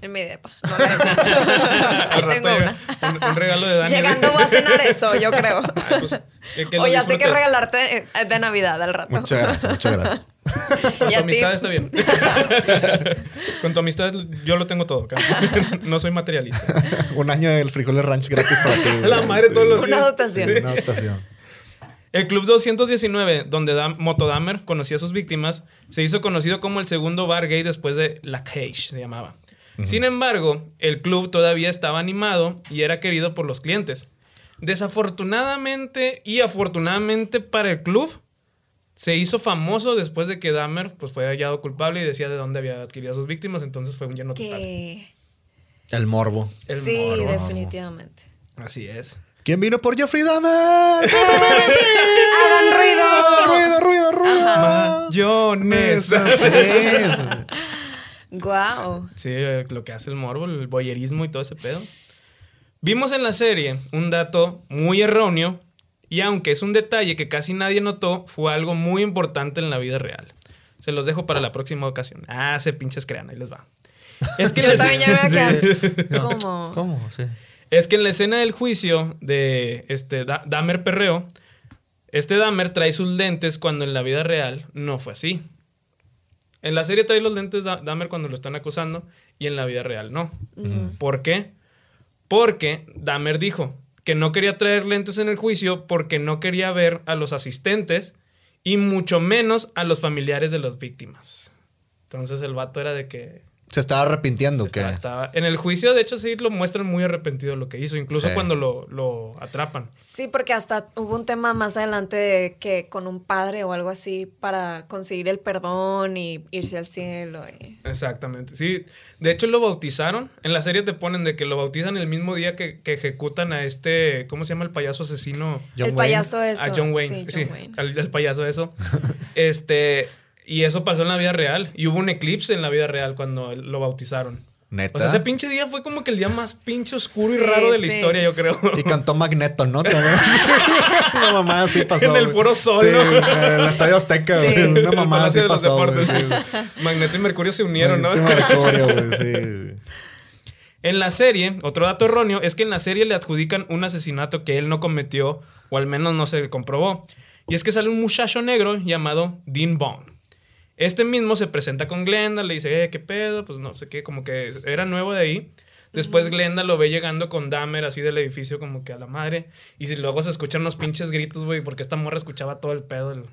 en mi depa. No la he hecho. Al ahí rato tengo llega una. un, un regalo de Dani. Llegando voy a cenar eso, yo creo. Ay, pues, que- que o ya sé qué disfrutes. regalarte eh, de Navidad al rato. Muchas gracias, muchas gracias. Con Y tu amistad está bien. Con tu amistad yo lo tengo todo. No soy materialista. Un año del frijoles ranch gratis para ti. La madre todos los Una días. dotación. Una dotación. El Club 219, donde Dam- Motodamer conocía a sus víctimas, se hizo conocido como el segundo bar gay después de La Cage, se llamaba. Sin embargo, el club todavía estaba animado y era querido por los clientes. Desafortunadamente y afortunadamente para el club, se hizo famoso después de que Dahmer pues, fue hallado culpable y decía de dónde había adquirido a sus víctimas, entonces fue un lleno total. El morbo. El Sí, morbo. definitivamente. Así es. ¿Quién vino por Jeffrey Dahmer? ¡Hagan ruido! ruido, ruido, ruido. Mayonesa. Sí. Guau. Sí, eh, lo que hace el morbo, el boyerismo y todo ese pedo. Vimos en la serie un dato muy erróneo y aunque es un detalle que casi nadie notó, fue algo muy importante en la vida real. Se los dejo para la próxima ocasión. Ah, se pinches crean, ahí les va. Es que, en Yo la, también ya me voy a Sí. quedar. ¿Cómo? ¿Cómo? Sí. es que en la escena del juicio de este Da- Dahmer Perreo, este Dahmer trae sus lentes cuando en la vida real no fue así. En la serie trae los lentes Da- Dahmer cuando lo están acusando y en la vida real no. ¿Por qué? Porque Dahmer dijo que no quería traer lentes en el juicio porque no quería ver a los asistentes y mucho menos a los familiares de las víctimas. Entonces el vato era de que Se estaba arrepintiendo, se ¿qué? estaba- estaba- en el juicio, de hecho, sí lo muestran muy arrepentido de lo que hizo, incluso Sí. cuando lo, lo atrapan. Sí, porque hasta hubo un tema más adelante de que con un padre o algo así para conseguir el perdón y irse al cielo. y- Exactamente. Sí, de hecho lo bautizaron. En la serie te ponen de que lo bautizan el mismo día que, que ejecutan a este, ¿cómo se llama el payaso asesino? el payaso eso. A John Wayne. Sí, El, payaso eso. este, y eso pasó en la vida real. Y hubo un eclipse en la vida real cuando lo bautizaron. Neta. O sea, ese pinche día fue como que el día más pinche oscuro y raro de la historia, yo creo. Y cantó Magneto, ¿no? Una mamá así pasó. En el Foro Sol, sí, En el Estadio Azteca, güey. Una mamá así pasó. Magneto y Mercurio se unieron, ¿no? Mercurio, güey, sí. En la serie, otro dato erróneo es que en la serie le adjudican un asesinato que él no cometió, o al menos no se comprobó. Y es que sale un muchacho negro llamado Dean Bond. Este mismo se presenta con Glenda, le dice, eh, ¿qué pedo? Pues no sé qué, como que era nuevo de ahí. Después Glenda lo ve llegando con Dahmer así del edificio como que a la madre. Y si luego se escuchan unos pinches gritos, güey, porque esta morra escuchaba todo el pedo del,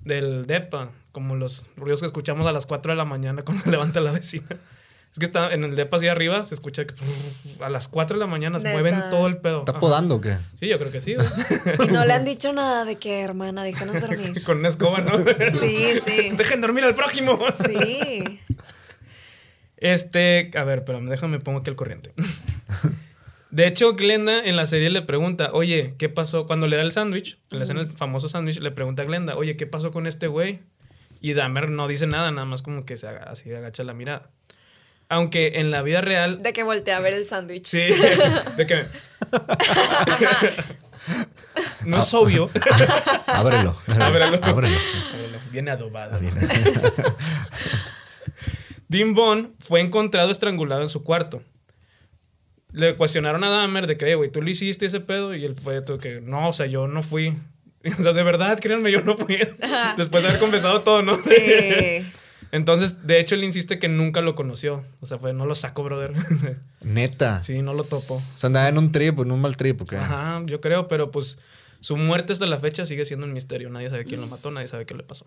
del depa. Como los ruidos que escuchamos a las 4 de la mañana cuando se levanta la vecina. Es que está en el depa así arriba, se escucha que a las 4 de la mañana se mueven todo el pedo. ¿Está podando o qué? Sí, yo creo que sí. y no le han dicho nada de que, hermana, déjanos dormir. Con una escoba, ¿no? sí, sí. Dejen dormir al prójimo. sí. Este, a ver, pero déjame pongo aquí el corriente. De hecho, Glenda en la serie le pregunta, oye, ¿qué pasó? Cuando le da el sándwich, le hacen el famoso sándwich, le pregunta a Glenda, oye, ¿qué pasó con este güey? Y Dahmer no dice nada, nada más como que se haga, así agacha la mirada. Aunque en la vida real. De que voltea a ver el sándwich. Sí, de que. no es obvio. Ábrelo. Ábrelo. Ábrelo. Viene adobado. Dean Bond fue encontrado estrangulado en su cuarto. Le cuestionaron a Dahmer de que, oye, güey, tú le hiciste ese pedo. Y él fue todo que, no, o sea, yo no fui. O sea, de verdad, créanme, yo no fui. Después de haber confesado todo, ¿no? Sí. Entonces, de hecho, él insiste que nunca lo conoció. O sea, fue, no lo saco, brother. Neta. Sí, no lo topo. O sea, andaba en un trip, en un mal trip, ¿o qué? Ajá, yo creo, pero pues su muerte hasta la fecha sigue siendo un misterio. Nadie sabe quién lo mató, nadie sabe qué le pasó.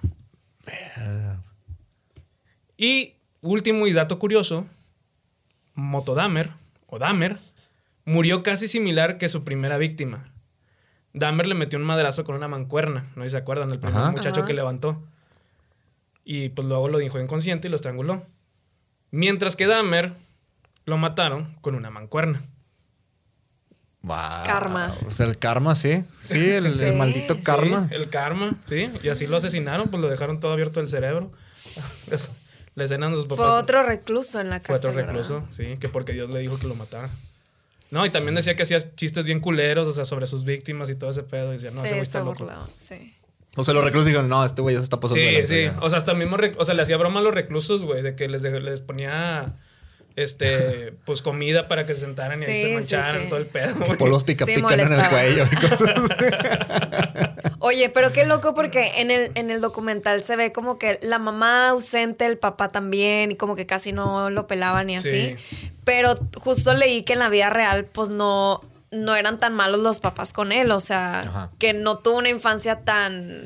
Y último y dato curioso, Motodamer, o Dahmer, murió casi similar que su primera víctima. Dahmer le metió un madrazo con una mancuerna, no sé si se acuerdan, el primer muchacho que levantó. Y pues luego lo dijo inconsciente y lo estranguló. Mientras que Dahmer lo mataron con una mancuerna. Wow. Karma. O sea, el karma, sí. Sí, el, maldito karma. el karma, sí. Y así lo asesinaron, pues lo dejaron todo abierto el cerebro. La escena de Fue otro recluso en la cárcel. Fue otro recluso, sí, que porque Dios le dijo que lo matara. No, y también decía que hacía chistes bien culeros, o sea, sobre sus víctimas y todo ese pedo. Y decía, no, ese güey está loco. Sí. O sea, los reclusos dijeron, no, este güey ya se está pasando. Sí, sí. O sea, hasta el mismo. O sea, le hacía broma a los reclusos, güey, de que les, les ponía. Este, pues comida para que se sentaran y se mancharan todo el pedo. Por los pica pican en el cuello y cosas. Oye, pero qué loco porque en el, en el documental se ve como que la mamá ausente, el papá también, y como que casi no lo pelaban y así. Pero justo leí que en la vida real, pues no, no eran tan malos los papás con él, o sea, que no tuvo una infancia tan,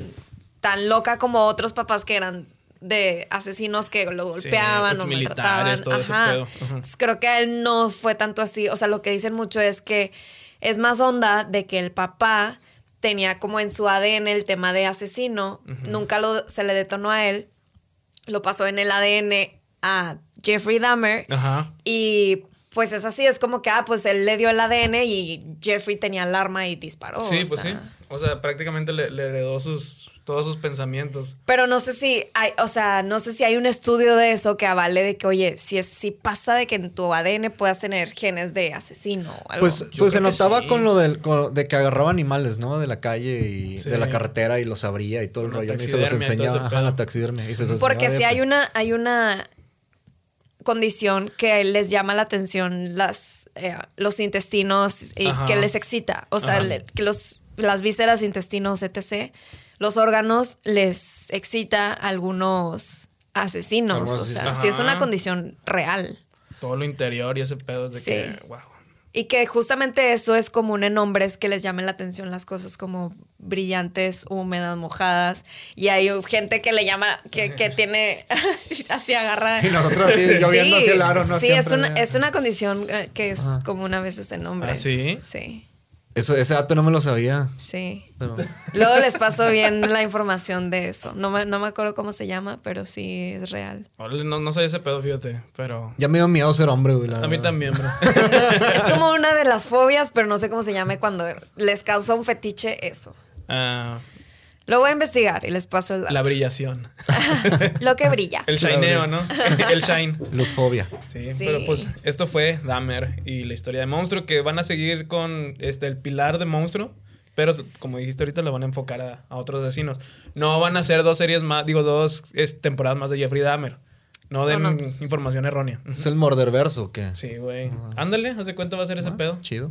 tan loca como otros papás que eran de asesinos que lo golpeaban o maltrataban. Todo Ajá. creo que a él no fue tanto así, o sea, lo que dicen mucho es que es más onda de que el papá tenía como en su ADN el tema de asesino, nunca lo, se le detonó a él, lo pasó en el ADN a Jeffrey Dahmer Ajá. y pues es así, es como que, ah, pues él le dio el ADN y Jeffrey tenía el arma y disparó. Sí, pues sí. O sea, prácticamente le, heredó sus, todos sus pensamientos. Pero no sé si hay, o sea, no sé si hay un estudio de eso que avale de que, oye, si, es, si pasa de que en tu ADN puedas tener genes de asesino o algo. Pues, pues se notaba con lo del, de que agarraba animales, ¿no? De la calle y de la carretera y los abría y todo el rollo. Y se los enseñaba. Ajá, la taxidermia. Porque si hay una, hay una condición que les llama la atención las, eh, los intestinos y que les excita. O sea, que los, las vísceras, intestinos, etc., los órganos les excita algunos asesinos. O sea, si es una condición real. Todo lo interior y ese pedo de que, wow. Y que justamente eso es común en hombres que les llamen la atención las cosas como brillantes, húmedas, mojadas. Y hay gente que le llama, que, que tiene así agarrada. Y nosotros así lloviendo hacia el aro, ¿no? Sí, es una, es una condición eh, que es común a veces en hombres. ¿Ah, sí? Sí. Eso, ese dato no me lo sabía. Sí. Pero- Luego les paso bien la información de eso. No me, no me acuerdo cómo se llama, pero sí es real. No, no sé ese pedo, fíjate, pero... ya me dio miedo ser hombre, güey. la A mí también, bro. Es como una de las fobias, pero no sé cómo se llame cuando les causa un fetiche eso. Ah, Lo voy a investigar y les paso el dato. la brillación. Lo que brilla. El shineo, ¿no? El shine. Luzfobia. Sí, Sí. pero pues esto fue Dahmer y la historia de monstruo que van a seguir con este el pilar de monstruo, pero como dijiste ahorita lo van a enfocar a, a otros asesinos. No van a ser dos series más, digo dos es, temporadas más de Jeffrey Dahmer. No den información errónea. ¿Es el morderverso qué? Sí, güey. Ándale, haz de cuenta va a ser ese pedo. Chido.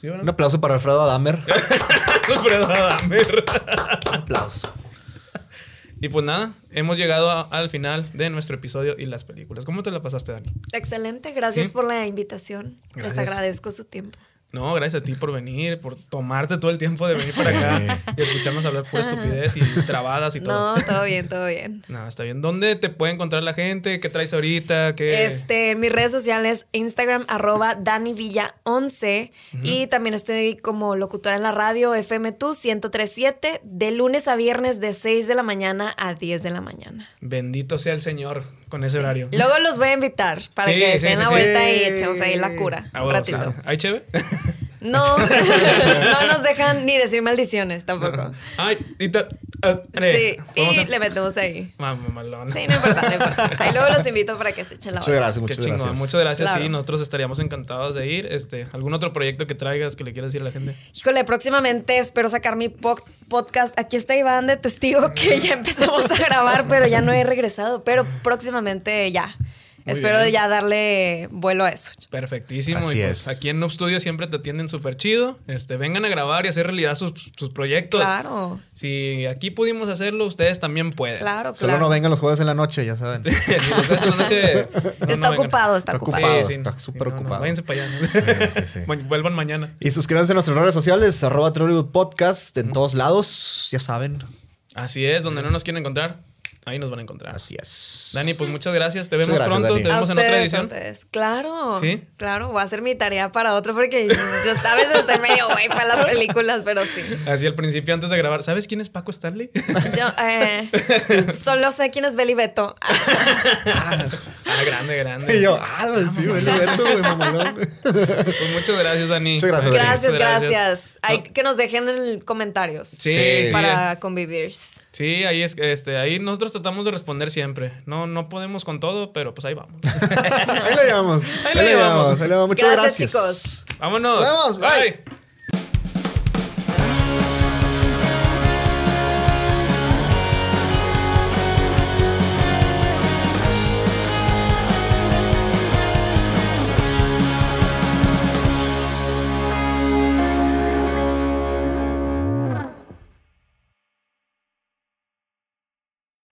¿Sí, Un aplauso para Alfredo Adamer. Alfredo Dahmer. Un aplauso. Y pues nada, hemos llegado a- al final de nuestro episodio y las películas. ¿Cómo te la pasaste, Dani? Excelente, gracias Sí. por la invitación. Gracias. Les agradezco su tiempo. No, gracias a ti por venir, por tomarte todo el tiempo de venir para acá y escucharnos hablar pura estupidez y trabadas y todo. No, todo bien, todo bien. No, está bien. ¿Dónde te puede encontrar la gente? ¿Qué traes ahorita? ¿Qué... Este, en mis redes sociales, Instagram, arroba DaniVilla11. Y también estoy como locutora en la radio FMTU 1037, de lunes a viernes de 6 de la mañana a 10 de la mañana. Bendito sea el Señor con ese horario. Luego los voy a invitar para Sí, que sí, se den sí, la sí. vuelta y echemos ahí la cura Ah, un ratito. claro. ¿Hay cheve? No, no nos dejan ni decir maldiciones tampoco. Ay, y ta- ah, Sí, y a- le metemos ahí. Mamá, malona. Sí, no importa, no importa. Ahí luego los invito para que se echen la Muchas gracias, muchas gracias. Muchas gracias. Claro. Sí, nosotros estaríamos encantados de ir. Este, ¿Algún otro proyecto que traigas que le quieras decir a la gente? Híjole, próximamente espero sacar mi po- podcast. Aquí está Iván de testigo que ya empezamos a grabar, pero ya no he regresado. Pero próximamente ya. Muy espero bien. ya darle vuelo a eso. Perfectísimo. Así y pues es. aquí en Noob Studio siempre te atienden súper chido. Este, vengan a grabar y hacer realidad sus, sus proyectos. Claro, Si aquí pudimos hacerlo, ustedes también pueden. claro, Solo claro. no vengan los jueves en la noche, ya saben. si los ves en la noche. no- está no ocupado, está, Está ocupado. ocupado. está súper ocupado. váyanse para allá. Sí, sí. Bueno, Vuelvan mañana. Y suscríbanse a nuestras redes sociales, arroba Trollywood Podcast, en todos lados, ya saben. Así es, donde no nos quieren encontrar, ahí nos van a encontrar. Así es. Dani, pues muchas gracias. Te vemos gracias, pronto. Dani. Te A vemos en otra edición. Claro. ¿Sí? Claro, voy a hacer mi tarea para otro porque yo a veces estoy medio güey para las películas, pero sí. Así al principio, antes de grabar. ¿Sabes quién es Paco Stanley? Yo eh, solo sé quién es Beli Beto. ah, grande, grande. Y yo, ah, sí, vele, Beto, güey, mamalón. Pues muchas gracias, Dani. Muchas gracias, Dani. Gracias, Muchas gracias. gracias. Hay que nos dejen en comentarios. Sí, Sí. sí. Para convivir. Sí, ahí es este, ahí nosotros tratamos de responder siempre. No, no podemos con todo, pero pues ahí vamos. Ahí la llevamos. Ahí la llevamos. Ahí la llevamos. Muchas Gracias, gracias. chicos. Vámonos. Nos vemos. Bye. Bye.